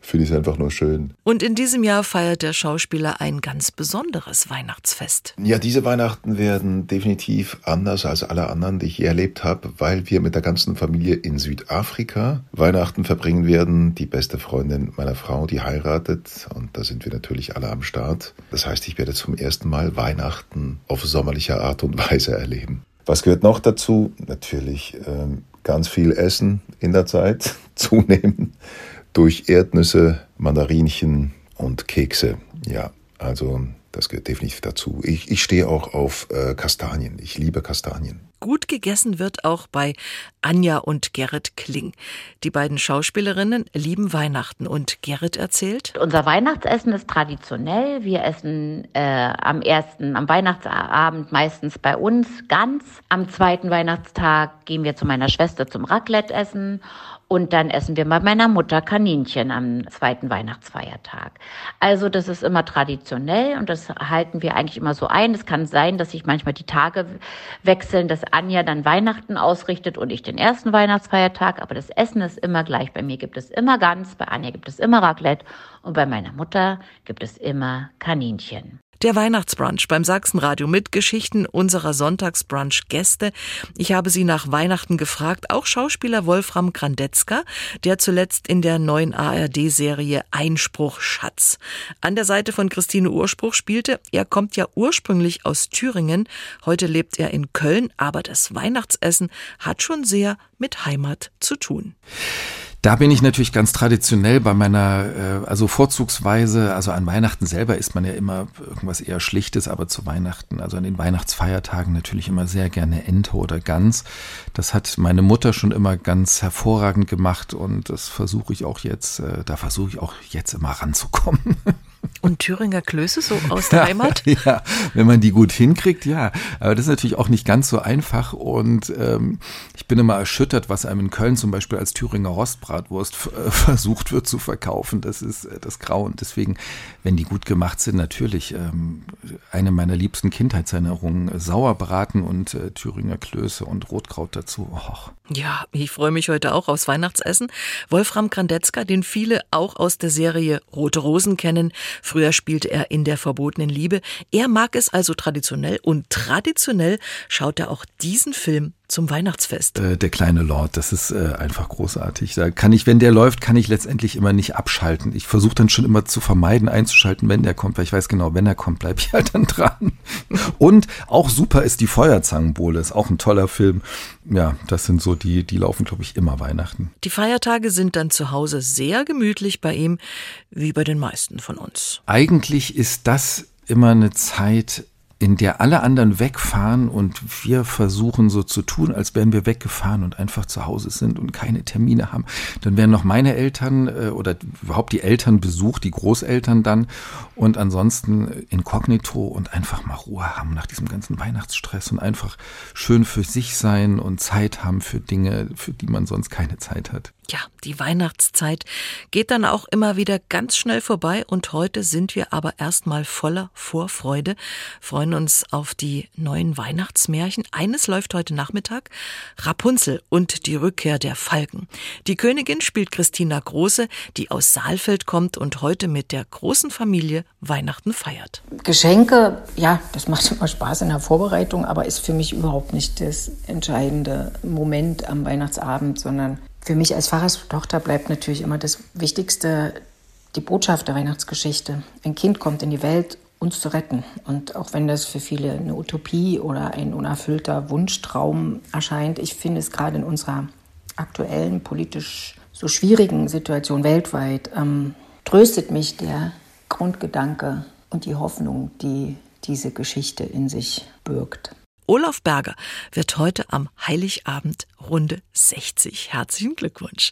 finde ich es einfach nur schön.
Und in diesem Jahr feiert der Schauspieler ein ganz besonderes Weihnachtsfest.
Ja, diese Weihnachten werden definitiv anders als alle anderen, die ich je erlebt habe, weil wir mit der ganzen Familie in Südafrika Weihnachten verbringen werden. Die beste Freundin meiner Frau, die heiratet und da sind wir natürlich alle am Start. Das heißt, ich werde zum ersten Mal Weihnachten auf sommerliche Art und Weise erleben. Was gehört noch dazu? Natürlich ähm, ganz viel Essen in der Zeit zunehmen durch Erdnüsse, Mandarinchen und Kekse. Ja, also das gehört definitiv dazu. Ich, ich stehe auch auf äh, Kastanien. Ich liebe Kastanien.
Gut gegessen wird auch bei Anja und Gerrit Kling. Die beiden Schauspielerinnen lieben Weihnachten und Gerrit erzählt.
Unser Weihnachtsessen ist traditionell. Wir essen äh, am ersten, am Weihnachtsabend meistens bei uns ganz. Am zweiten Weihnachtstag gehen wir zu meiner Schwester zum Raclette essen und dann essen wir bei meiner Mutter Kaninchen am zweiten Weihnachtsfeiertag. Also das ist immer traditionell und das halten wir eigentlich immer so ein. Es kann sein, dass sich manchmal die Tage wechseln, dass Anja dann Weihnachten ausrichtet und ich den ersten Weihnachtsfeiertag. Aber das Essen ist immer gleich. Bei mir gibt es immer Gans, bei Anja gibt es immer Raclette und bei meiner Mutter gibt es immer Kaninchen.
Der Weihnachtsbrunch beim Sachsenradio mit Geschichten unserer Sonntagsbrunch-Gäste. Ich habe sie nach Weihnachten gefragt, auch Schauspieler Wolfram Grandetzka, der zuletzt in der neuen ARD-Serie Einspruch Schatz an der Seite von Christine Urspruch spielte. Er kommt ja ursprünglich aus Thüringen, heute lebt er in Köln, aber das Weihnachtsessen hat schon sehr mit Heimat zu tun.
Da bin ich natürlich ganz traditionell bei meiner, äh, also vorzugsweise, also an Weihnachten selber isst man ja immer irgendwas eher Schlichtes, aber zu Weihnachten, also an den Weihnachtsfeiertagen natürlich immer sehr gerne Ente oder Gans. Das hat meine Mutter schon immer ganz hervorragend gemacht und das versuche ich auch jetzt, äh, da versuche ich auch jetzt immer ranzukommen.
Und Thüringer Klöße so aus der Heimat?
Ja, wenn man die gut hinkriegt, ja. Aber das ist natürlich auch nicht ganz so einfach. Und ähm, ich bin immer erschüttert, was einem in Köln zum Beispiel als Thüringer Rostbratwurst versucht wird zu verkaufen. Das ist äh, das Grauen. Deswegen, wenn die gut gemacht sind, natürlich ähm, eine meiner liebsten Kindheitserinnerungen. Sauerbraten und äh, Thüringer Klöße und Rotkraut dazu. Och.
Ja, ich freue mich heute auch aufs Weihnachtsessen. Wolfram Grandetzka, den viele auch aus der Serie Rote Rosen kennen. Früher spielte er in der verbotenen Liebe. Er mag es also traditionell und traditionell schaut er auch diesen Film zum Weihnachtsfest.
Äh, der kleine Lord, das ist äh, einfach großartig. Da kann ich, wenn der läuft, kann ich letztendlich immer nicht abschalten. Ich versuche dann schon immer zu vermeiden, einzuschalten, wenn der kommt, weil ich weiß genau, wenn er kommt, bleibe ich halt dann dran. Und auch super ist die Feuerzangenbowle, ist auch ein toller Film. Ja, das sind so die, die laufen, glaube ich, immer Weihnachten.
Die Feiertage sind dann zu Hause sehr gemütlich bei ihm, wie bei den meisten von uns.
Eigentlich ist das immer eine Zeit, in der alle anderen wegfahren und wir versuchen so zu tun, als wären wir weggefahren und einfach zu Hause sind und keine Termine haben, dann werden noch meine Eltern äh, oder überhaupt die Eltern besucht, die Großeltern dann und ansonsten inkognito und einfach mal Ruhe haben nach diesem ganzen Weihnachtsstress und einfach schön für sich sein und Zeit haben für Dinge, für die man sonst keine Zeit hat.
Ja, die Weihnachtszeit geht dann auch immer wieder ganz schnell vorbei und heute sind wir aber erstmal voller Vorfreude, freuen uns auf die neuen Weihnachtsmärchen. Eines läuft heute Nachmittag, Rapunzel und die Rückkehr der Falken. Die Königin spielt Christina Große, die aus Saalfeld kommt und heute mit der großen Familie Weihnachten feiert.
Geschenke, ja, das macht immer Spaß in der Vorbereitung, aber ist für mich überhaupt nicht das entscheidende Moment am Weihnachtsabend, sondern für mich als Pfarrerstochter bleibt natürlich immer das Wichtigste die Botschaft der Weihnachtsgeschichte. Ein Kind kommt in die Welt, uns zu retten. Und auch wenn das für viele eine Utopie oder ein unerfüllter Wunschtraum erscheint, ich finde es gerade in unserer aktuellen politisch so schwierigen Situation weltweit, ähm, tröstet mich der Grundgedanke und die Hoffnung, die diese Geschichte in sich birgt.
Olaf Berger wird heute am Heiligabend Runde 60. Herzlichen Glückwunsch.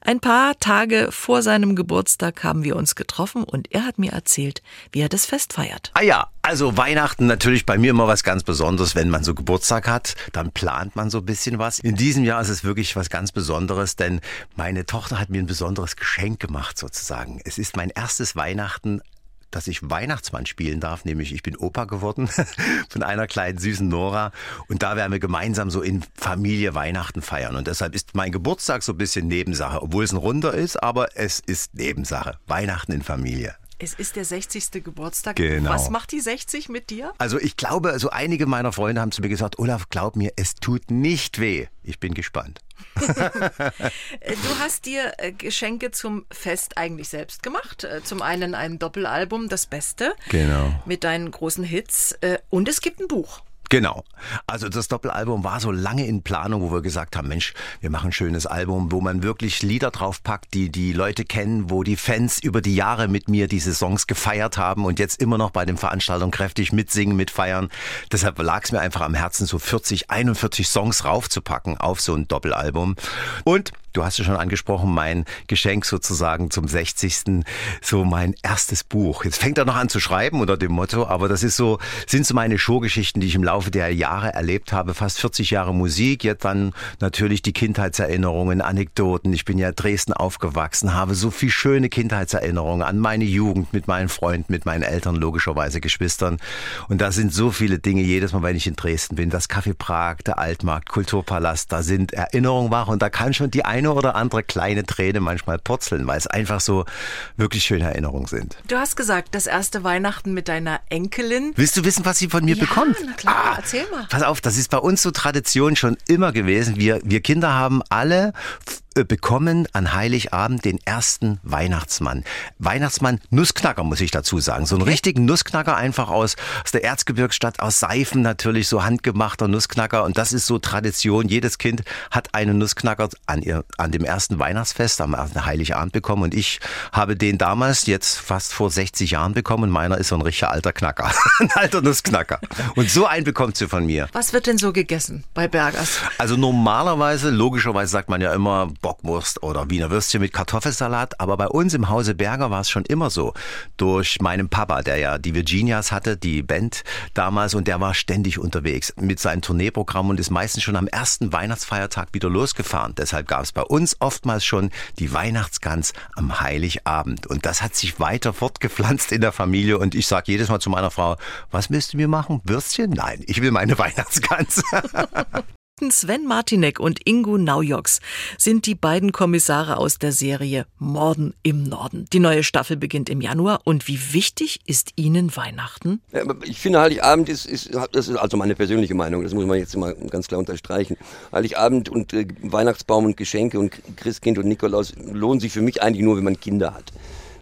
Ein paar Tage vor seinem Geburtstag haben wir uns getroffen und er hat mir erzählt, wie er das Fest feiert.
Ah ja, also Weihnachten natürlich bei mir immer was ganz Besonderes, wenn man so Geburtstag hat, dann plant man so ein bisschen was. In diesem Jahr ist es wirklich was ganz Besonderes, denn meine Tochter hat mir ein besonderes Geschenk gemacht sozusagen. Es ist mein erstes Weihnachten dass ich Weihnachtsmann spielen darf, nämlich ich bin Opa geworden von einer kleinen süßen Nora und da werden wir gemeinsam so in Familie Weihnachten feiern und deshalb ist mein Geburtstag so ein bisschen Nebensache, obwohl es ein Runder ist, aber es ist Nebensache. Weihnachten in Familie.
Es ist der 60. Geburtstag.
Genau.
Was macht die 60 mit dir?
Also ich glaube, also einige meiner Freunde haben zu mir gesagt, Olaf, glaub mir, es tut nicht weh. Ich bin gespannt.
du hast dir äh, Geschenke zum Fest eigentlich selbst gemacht. Äh, zum einen ein Doppelalbum, das Beste.
Genau.
Mit deinen großen Hits. Äh, und es gibt ein Buch.
Genau. Also das Doppelalbum war so lange in Planung, wo wir gesagt haben, Mensch, wir machen ein schönes Album, wo man wirklich Lieder draufpackt, die die Leute kennen, wo die Fans über die Jahre mit mir diese Songs gefeiert haben und jetzt immer noch bei den Veranstaltungen kräftig mitsingen, mitfeiern. Deshalb lag es mir einfach am Herzen, so 40, 41 Songs raufzupacken auf so ein Doppelalbum. Und Du hast es schon angesprochen, mein Geschenk sozusagen zum 60. So mein erstes Buch. Jetzt fängt er noch an zu schreiben unter dem Motto, aber das ist so, sind so meine Showgeschichten, die ich im Laufe der Jahre erlebt habe. Fast 40 Jahre Musik, jetzt dann natürlich die Kindheitserinnerungen, Anekdoten. Ich bin ja Dresden aufgewachsen, habe so viel schöne Kindheitserinnerungen an meine Jugend mit meinen Freunden, mit meinen Eltern, logischerweise Geschwistern. Und da sind so viele Dinge jedes Mal, wenn ich in Dresden bin. Das Café Prag, der Altmarkt, Kulturpalast, da sind Erinnerungen wach und da kann schon die eine oder andere kleine Träne manchmal purzeln, weil es einfach so wirklich schöne Erinnerungen sind.
Du hast gesagt, das erste Weihnachten mit deiner Enkelin.
Willst du wissen, was sie von mir
ja,
bekommt?
Na klar, ah, erzähl mal.
Pass auf, das ist bei uns so Tradition schon immer gewesen. Wir, wir Kinder haben alle bekommen an Heiligabend den ersten Weihnachtsmann. Weihnachtsmann Nussknacker, muss ich dazu sagen. So einen okay. richtigen Nussknacker einfach aus, aus der Erzgebirgsstadt, aus Seifen natürlich, so handgemachter Nussknacker. Und das ist so Tradition. Jedes Kind hat einen Nussknacker an, ihr, an dem ersten Weihnachtsfest, am ersten Heiligabend bekommen. Und ich habe den damals, jetzt fast vor 60 Jahren bekommen. Und meiner ist so ein richtiger alter Knacker. ein alter Nussknacker. Und so einen bekommt sie von mir.
Was wird denn so gegessen bei Bergers?
Also normalerweise, logischerweise sagt man ja immer, Bockwurst oder Wiener Würstchen mit Kartoffelsalat. Aber bei uns im Hause Berger war es schon immer so. Durch meinen Papa, der ja die Virginias hatte, die Band damals, und der war ständig unterwegs mit seinem Tourneeprogramm und ist meistens schon am ersten Weihnachtsfeiertag wieder losgefahren. Deshalb gab es bei uns oftmals schon die Weihnachtsgans am Heiligabend. Und das hat sich weiter fortgepflanzt in der Familie. Und ich sage jedes Mal zu meiner Frau, was müsst ihr mir machen? Würstchen? Nein, ich will meine Weihnachtsgans.
Sven Martinek und Ingo Naujoks sind die beiden Kommissare aus der Serie Morden im Norden. Die neue Staffel beginnt im Januar. Und wie wichtig ist Ihnen Weihnachten?
Ja, ich finde, Heiligabend ist, ist, das ist also meine persönliche Meinung, das muss man jetzt mal ganz klar unterstreichen. Heiligabend und äh, Weihnachtsbaum und Geschenke und Christkind und Nikolaus lohnen sich für mich eigentlich nur, wenn man Kinder hat.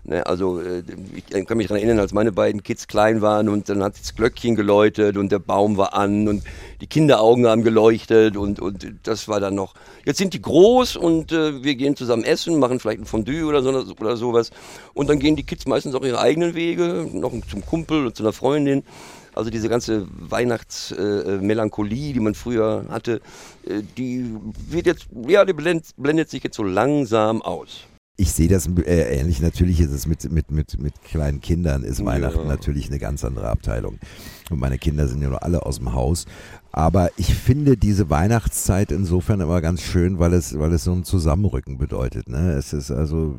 Ne, also äh, ich kann mich daran erinnern, als meine beiden Kids klein waren und dann hat das Glöckchen geläutet und der Baum war an und die Kinderaugen haben geleuchtet und, und das war dann noch. Jetzt sind die groß und äh, wir gehen zusammen essen, machen vielleicht ein Fondue oder, so, oder sowas und dann gehen die Kids meistens auch ihre eigenen Wege, noch zum Kumpel und zu einer Freundin. Also diese ganze Weihnachtsmelancholie, äh, die man früher hatte, äh, die wird jetzt, ja, die blendet, blendet sich jetzt so langsam aus.
Ich sehe das äh, ähnlich. Natürlich ist es mit, mit, mit, mit kleinen Kindern, ist Weihnachten ja. natürlich eine ganz andere Abteilung. Und meine Kinder sind ja noch alle aus dem Haus. Aber ich finde diese Weihnachtszeit insofern immer ganz schön, weil es, weil es so ein Zusammenrücken bedeutet. Ne? Es ist also,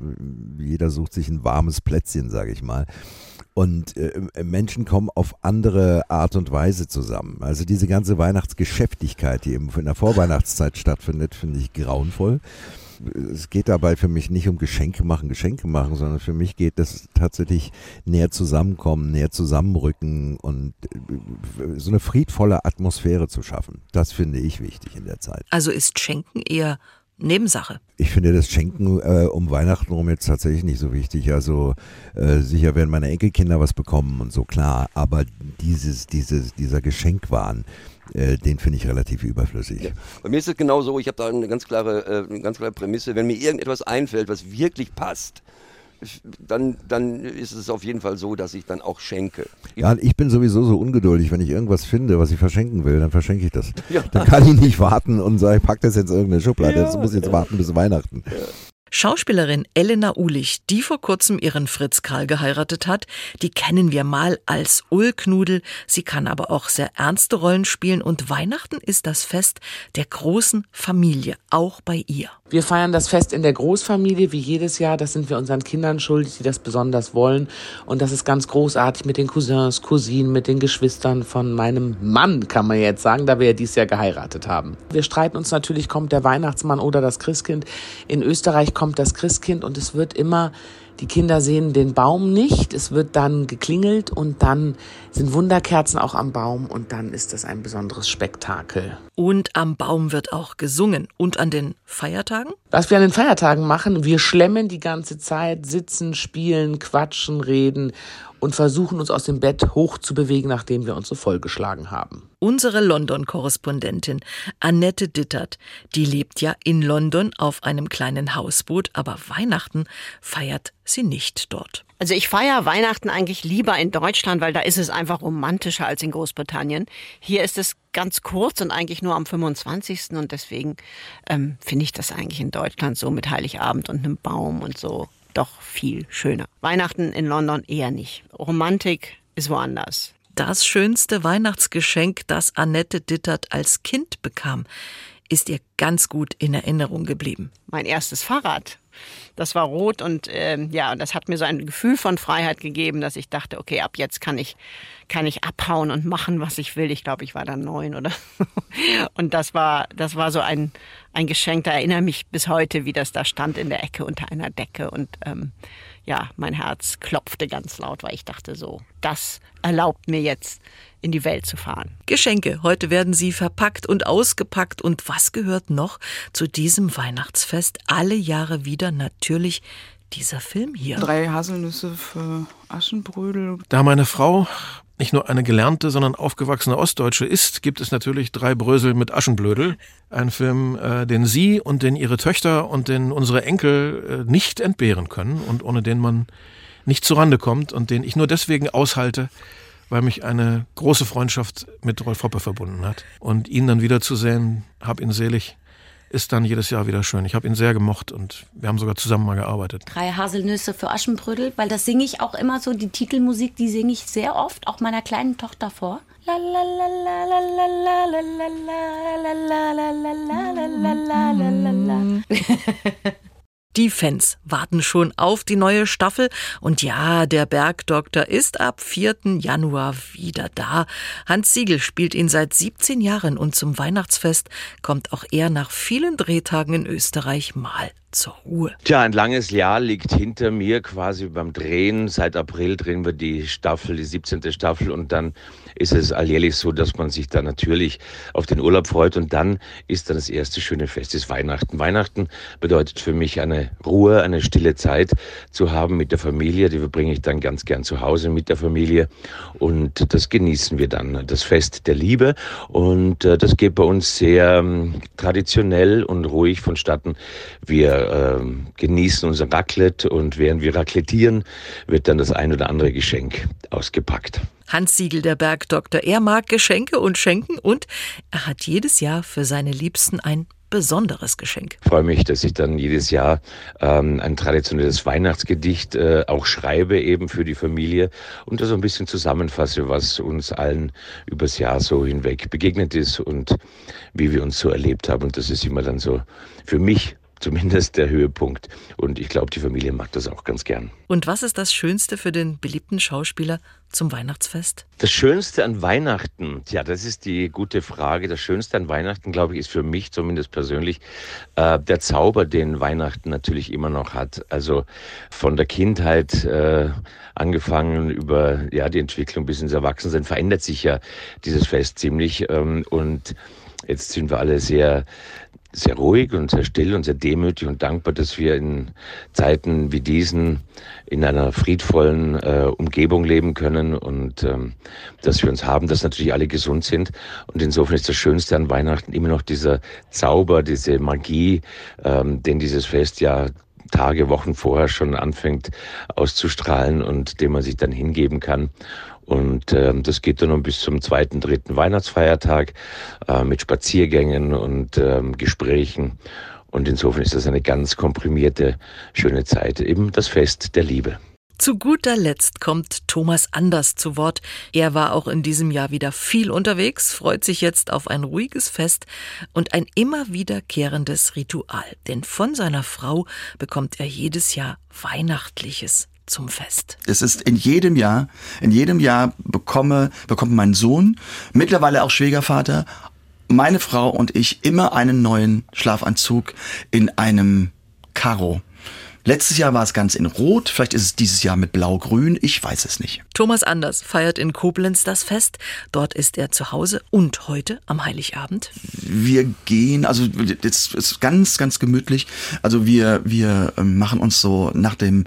jeder sucht sich ein warmes Plätzchen, sage ich mal. Und äh, Menschen kommen auf andere Art und Weise zusammen. Also diese ganze Weihnachtsgeschäftigkeit, die eben in der Vorweihnachtszeit stattfindet, finde ich grauenvoll es geht dabei für mich nicht um Geschenke machen, Geschenke machen, sondern für mich geht es tatsächlich näher zusammenkommen, näher zusammenrücken und äh, so eine friedvolle Atmosphäre zu schaffen. Das finde ich wichtig in der Zeit.
Also ist Schenken eher Nebensache.
Ich finde das Schenken äh, um Weihnachten rum jetzt tatsächlich nicht so wichtig. Also äh, sicher werden meine Enkelkinder was bekommen und so klar, aber dieses, dieses, dieser Geschenkwahn, äh, den finde ich relativ überflüssig. Ja.
Bei mir ist es genau so, ich habe da eine ganz klare, äh, eine ganz klare Prämisse, wenn mir irgendetwas einfällt, was wirklich passt, dann, dann ist es auf jeden Fall so, dass ich dann auch schenke.
Ja, ich bin sowieso so ungeduldig. Wenn ich irgendwas finde, was ich verschenken will, dann verschenke ich das. Ja. Dann kann ich nicht warten und sage, ich packe das jetzt in irgendeine Schublade. Ja, das muss jetzt warten bis Weihnachten.
Schauspielerin Elena Ulich, die vor kurzem ihren Fritz Karl geheiratet hat, die kennen wir mal als Ullknudel. Sie kann aber auch sehr ernste Rollen spielen und Weihnachten ist das Fest der großen Familie, auch bei ihr.
Wir feiern das Fest in der Großfamilie wie jedes Jahr. Das sind wir unseren Kindern schuldig, die das besonders wollen. Und das ist ganz großartig mit den Cousins, Cousinen, mit den Geschwistern von meinem Mann, kann man jetzt sagen, da wir ja dieses Jahr geheiratet haben. Wir streiten uns natürlich, kommt der Weihnachtsmann oder das Christkind. In Österreich kommt das Christkind und es wird immer die Kinder sehen den Baum nicht. Es wird dann geklingelt und dann sind Wunderkerzen auch am Baum und dann ist das ein besonderes Spektakel.
Und am Baum wird auch gesungen. Und an den Feiertagen?
Was wir an den Feiertagen machen, wir schlemmen die ganze Zeit, sitzen, spielen, quatschen, reden und versuchen uns aus dem Bett hochzubewegen, nachdem wir uns so vollgeschlagen haben.
Unsere London-Korrespondentin Annette Dittert, die lebt ja in London auf einem kleinen Hausboot, aber Weihnachten feiert sie nicht dort.
Also ich feiere Weihnachten eigentlich lieber in Deutschland, weil da ist es einfach romantischer als in Großbritannien. Hier ist es ganz kurz und eigentlich nur am 25. und deswegen ähm, finde ich das eigentlich in Deutschland so mit Heiligabend und einem Baum und so doch viel schöner. Weihnachten in London eher nicht. Romantik ist woanders.
Das schönste Weihnachtsgeschenk, das Annette Dittert als Kind bekam, ist ihr ganz gut in Erinnerung geblieben.
Mein erstes Fahrrad. Das war rot und äh, ja, das hat mir so ein Gefühl von Freiheit gegeben, dass ich dachte, okay, ab jetzt kann ich kann ich abhauen und machen, was ich will. Ich glaube, ich war dann neun oder so. Und das war, das war so ein, ein Geschenk. Da erinnere mich bis heute, wie das da stand in der Ecke unter einer Decke. Und ähm, ja, mein Herz klopfte ganz laut, weil ich dachte so, das erlaubt mir jetzt in die Welt zu fahren.
Geschenke. Heute werden sie verpackt und ausgepackt. Und was gehört noch zu diesem Weihnachtsfest? Alle Jahre wieder natürlich dieser Film hier.
Drei Haselnüsse für Aschenbrödel.
Da meine Frau nicht nur eine gelernte, sondern aufgewachsene Ostdeutsche ist, gibt es natürlich drei Brösel mit Aschenblödel. Ein Film, äh, den sie und den ihre Töchter und den unsere Enkel äh, nicht entbehren können und ohne den man nicht zurande kommt und den ich nur deswegen aushalte, weil mich eine große Freundschaft mit Rolf Hoppe verbunden hat. Und ihn dann wiederzusehen, hab ihn selig, ist dann jedes Jahr wieder schön. Ich habe ihn sehr gemocht und wir haben sogar zusammen mal gearbeitet.
Drei Haselnüsse für Aschenbrödel, weil das singe ich auch immer so, die Titelmusik, die singe ich sehr oft, auch meiner kleinen Tochter vor.
Die Fans warten schon auf die neue Staffel und ja, der Bergdoktor ist ab 4. Januar wieder da. Hans Siegel spielt ihn seit 17 Jahren und zum Weihnachtsfest kommt auch er nach vielen Drehtagen in Österreich mal zur Ruhe.
Tja, ein langes Jahr liegt hinter mir quasi beim Drehen. Seit April drehen wir die Staffel, die 17. Staffel und dann ist es alljährlich so, dass man sich da natürlich auf den Urlaub freut und dann ist dann das erste schöne Fest, ist Weihnachten. Weihnachten bedeutet für mich eine Ruhe, eine stille Zeit zu haben mit der Familie. Die verbringe ich dann ganz gern zu Hause mit der Familie und das genießen wir dann. Das Fest der Liebe und äh, das geht bei uns sehr ähm, traditionell und ruhig vonstatten. Wir ähm, genießen unser Raclette und während wir raclettieren, wird dann das ein oder andere Geschenk ausgepackt.
Hans Siegel, der Bergdoktor, er mag Geschenke und Schenken und er hat jedes Jahr für seine Liebsten ein besonderes Geschenk.
Ich freue mich, dass ich dann jedes Jahr ähm, ein traditionelles Weihnachtsgedicht äh, auch schreibe, eben für die Familie und das so ein bisschen zusammenfasse, was uns allen übers Jahr so hinweg begegnet ist und wie wir uns so erlebt haben. Und das ist immer dann so für mich zumindest der Höhepunkt. Und ich glaube, die Familie mag das auch ganz gern.
Und was ist das Schönste für den beliebten Schauspieler zum Weihnachtsfest?
Das Schönste an Weihnachten, ja, das ist die gute Frage. Das Schönste an Weihnachten, glaube ich, ist für mich zumindest persönlich äh, der Zauber, den Weihnachten natürlich immer noch hat. Also von der Kindheit äh, angefangen über ja die Entwicklung bis ins Erwachsensein verändert sich ja dieses Fest ziemlich ähm, und Jetzt sind wir alle sehr sehr ruhig und sehr still und sehr demütig und dankbar, dass wir in Zeiten wie diesen in einer friedvollen äh, Umgebung leben können und ähm, dass wir uns haben, dass natürlich alle gesund sind. Und insofern ist das Schönste an Weihnachten immer noch dieser Zauber, diese Magie, ähm, den dieses Fest ja Tage, Wochen vorher schon anfängt auszustrahlen und dem man sich dann hingeben kann. Und ähm, das geht dann noch bis zum zweiten, dritten Weihnachtsfeiertag äh, mit Spaziergängen und ähm, Gesprächen. Und insofern ist das eine ganz komprimierte, schöne Zeit, eben das Fest der Liebe.
Zu guter Letzt kommt Thomas Anders zu Wort. Er war auch in diesem Jahr wieder viel unterwegs, freut sich jetzt auf ein ruhiges Fest und ein immer wiederkehrendes Ritual. Denn von seiner Frau bekommt er jedes Jahr Weihnachtliches zum Fest.
Es ist in jedem Jahr, in jedem Jahr bekomme, bekommt mein Sohn, mittlerweile auch Schwiegervater, meine Frau und ich immer einen neuen Schlafanzug in einem Karo. Letztes Jahr war es ganz in Rot, vielleicht ist es dieses Jahr mit Blau-Grün, ich weiß es nicht.
Thomas Anders feiert in Koblenz das Fest. Dort ist er zu Hause und heute am Heiligabend.
Wir gehen, also jetzt ist ganz, ganz gemütlich. Also wir, wir ähm, machen uns so nach dem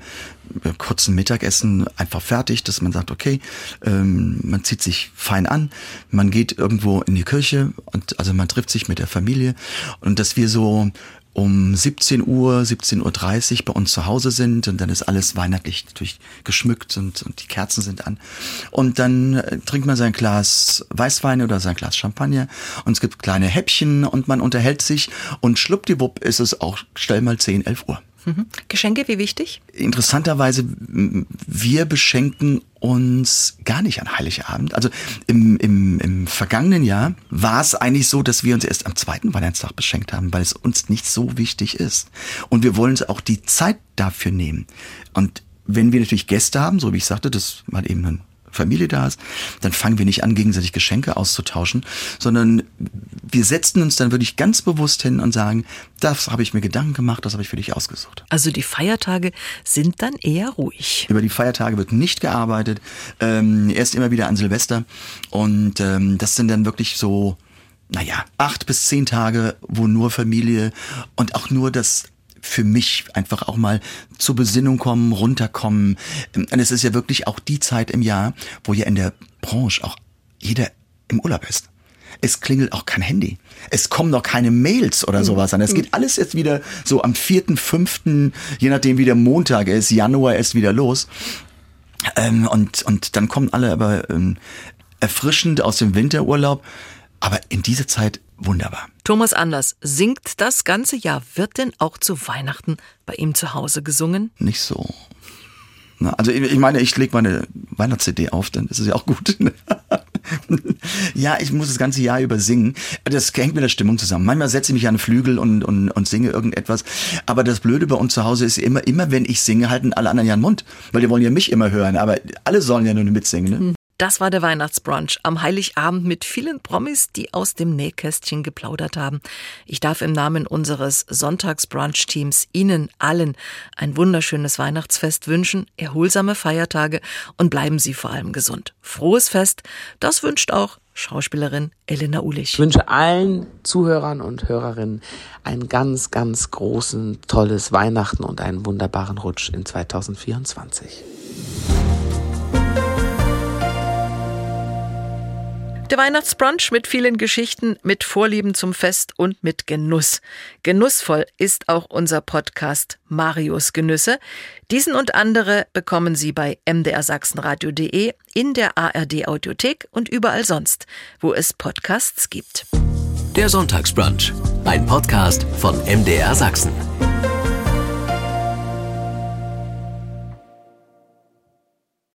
kurzen Mittagessen einfach fertig, dass man sagt, okay, ähm, man zieht sich fein an, man geht irgendwo in die Kirche und also man trifft sich mit der Familie und dass wir so um 17 Uhr, 17.30 Uhr bei uns zu Hause sind und dann ist alles weihnachtlich natürlich geschmückt und, und die Kerzen sind an. Und dann äh, trinkt man sein Glas Weißwein oder sein Glas Champagner und es gibt kleine Häppchen und man unterhält sich und schluppdiwupp ist es auch schnell mal 10, 11 Uhr.
Mhm. Geschenke, wie wichtig?
Interessanterweise, wir beschenken uns gar nicht an Heiligabend. Also im, im, im vergangenen Jahr war es eigentlich so, dass wir uns erst am zweiten Weihnachtstag beschenkt haben, weil es uns nicht so wichtig ist. Und wir wollen uns auch die Zeit dafür nehmen. Und wenn wir natürlich Gäste haben, so wie ich sagte, das war eben ein Familie da ist, dann fangen wir nicht an, gegenseitig Geschenke auszutauschen, sondern wir setzen uns dann wirklich ganz bewusst hin und sagen, das habe ich mir Gedanken gemacht, das habe ich für dich ausgesucht.
Also die Feiertage sind dann eher ruhig.
Über die Feiertage wird nicht gearbeitet, ähm, erst immer wieder an Silvester und ähm, das sind dann wirklich so naja, acht bis zehn Tage, wo nur Familie und auch nur das für mich einfach auch mal zur Besinnung kommen, runterkommen. Und es ist ja wirklich auch die Zeit im Jahr, wo ja in der Branche auch jeder im Urlaub ist. Es klingelt auch kein Handy. Es kommen noch keine Mails oder mhm. sowas an. Es geht mhm. alles jetzt wieder so am vierten, fünften, je nachdem wie der Montag ist, Januar ist wieder los. Ähm, und, und dann kommen alle aber ähm, erfrischend aus dem Winterurlaub. Aber in dieser Zeit wunderbar.
Thomas Anders singt das ganze Jahr. Wird denn auch zu Weihnachten bei ihm zu Hause gesungen?
Nicht so. Na, also ich meine, ich lege meine Weihnachts-CD auf, dann ist es ja auch gut. ja, ich muss das ganze Jahr über singen. Das hängt mit der Stimmung zusammen. Manchmal setze ich mich an den Flügel und, und, und singe irgendetwas. Aber das Blöde bei uns zu Hause ist immer, immer wenn ich singe, halten alle anderen ja den Mund. Weil die wollen ja mich immer hören. Aber alle sollen ja nur mitsingen. Ne?
Das war der Weihnachtsbrunch am Heiligabend mit vielen Promis, die aus dem Nähkästchen geplaudert haben. Ich darf im Namen unseres Sonntagsbrunch-Teams Ihnen allen ein wunderschönes Weihnachtsfest wünschen, erholsame Feiertage und bleiben Sie vor allem gesund. Frohes Fest, das wünscht auch Schauspielerin Elena Ulich.
Ich wünsche allen Zuhörern und Hörerinnen ein ganz, ganz großen, tolles Weihnachten und einen wunderbaren Rutsch in 2024.
Der Weihnachtsbrunch mit vielen Geschichten, mit Vorlieben zum Fest und mit Genuss. Genussvoll ist auch unser Podcast Marius Genüsse. Diesen und andere bekommen Sie bei mdrsachsenradio.de, in der ARD Audiothek und überall sonst, wo es Podcasts gibt.
Der Sonntagsbrunch, ein Podcast von MDR Sachsen.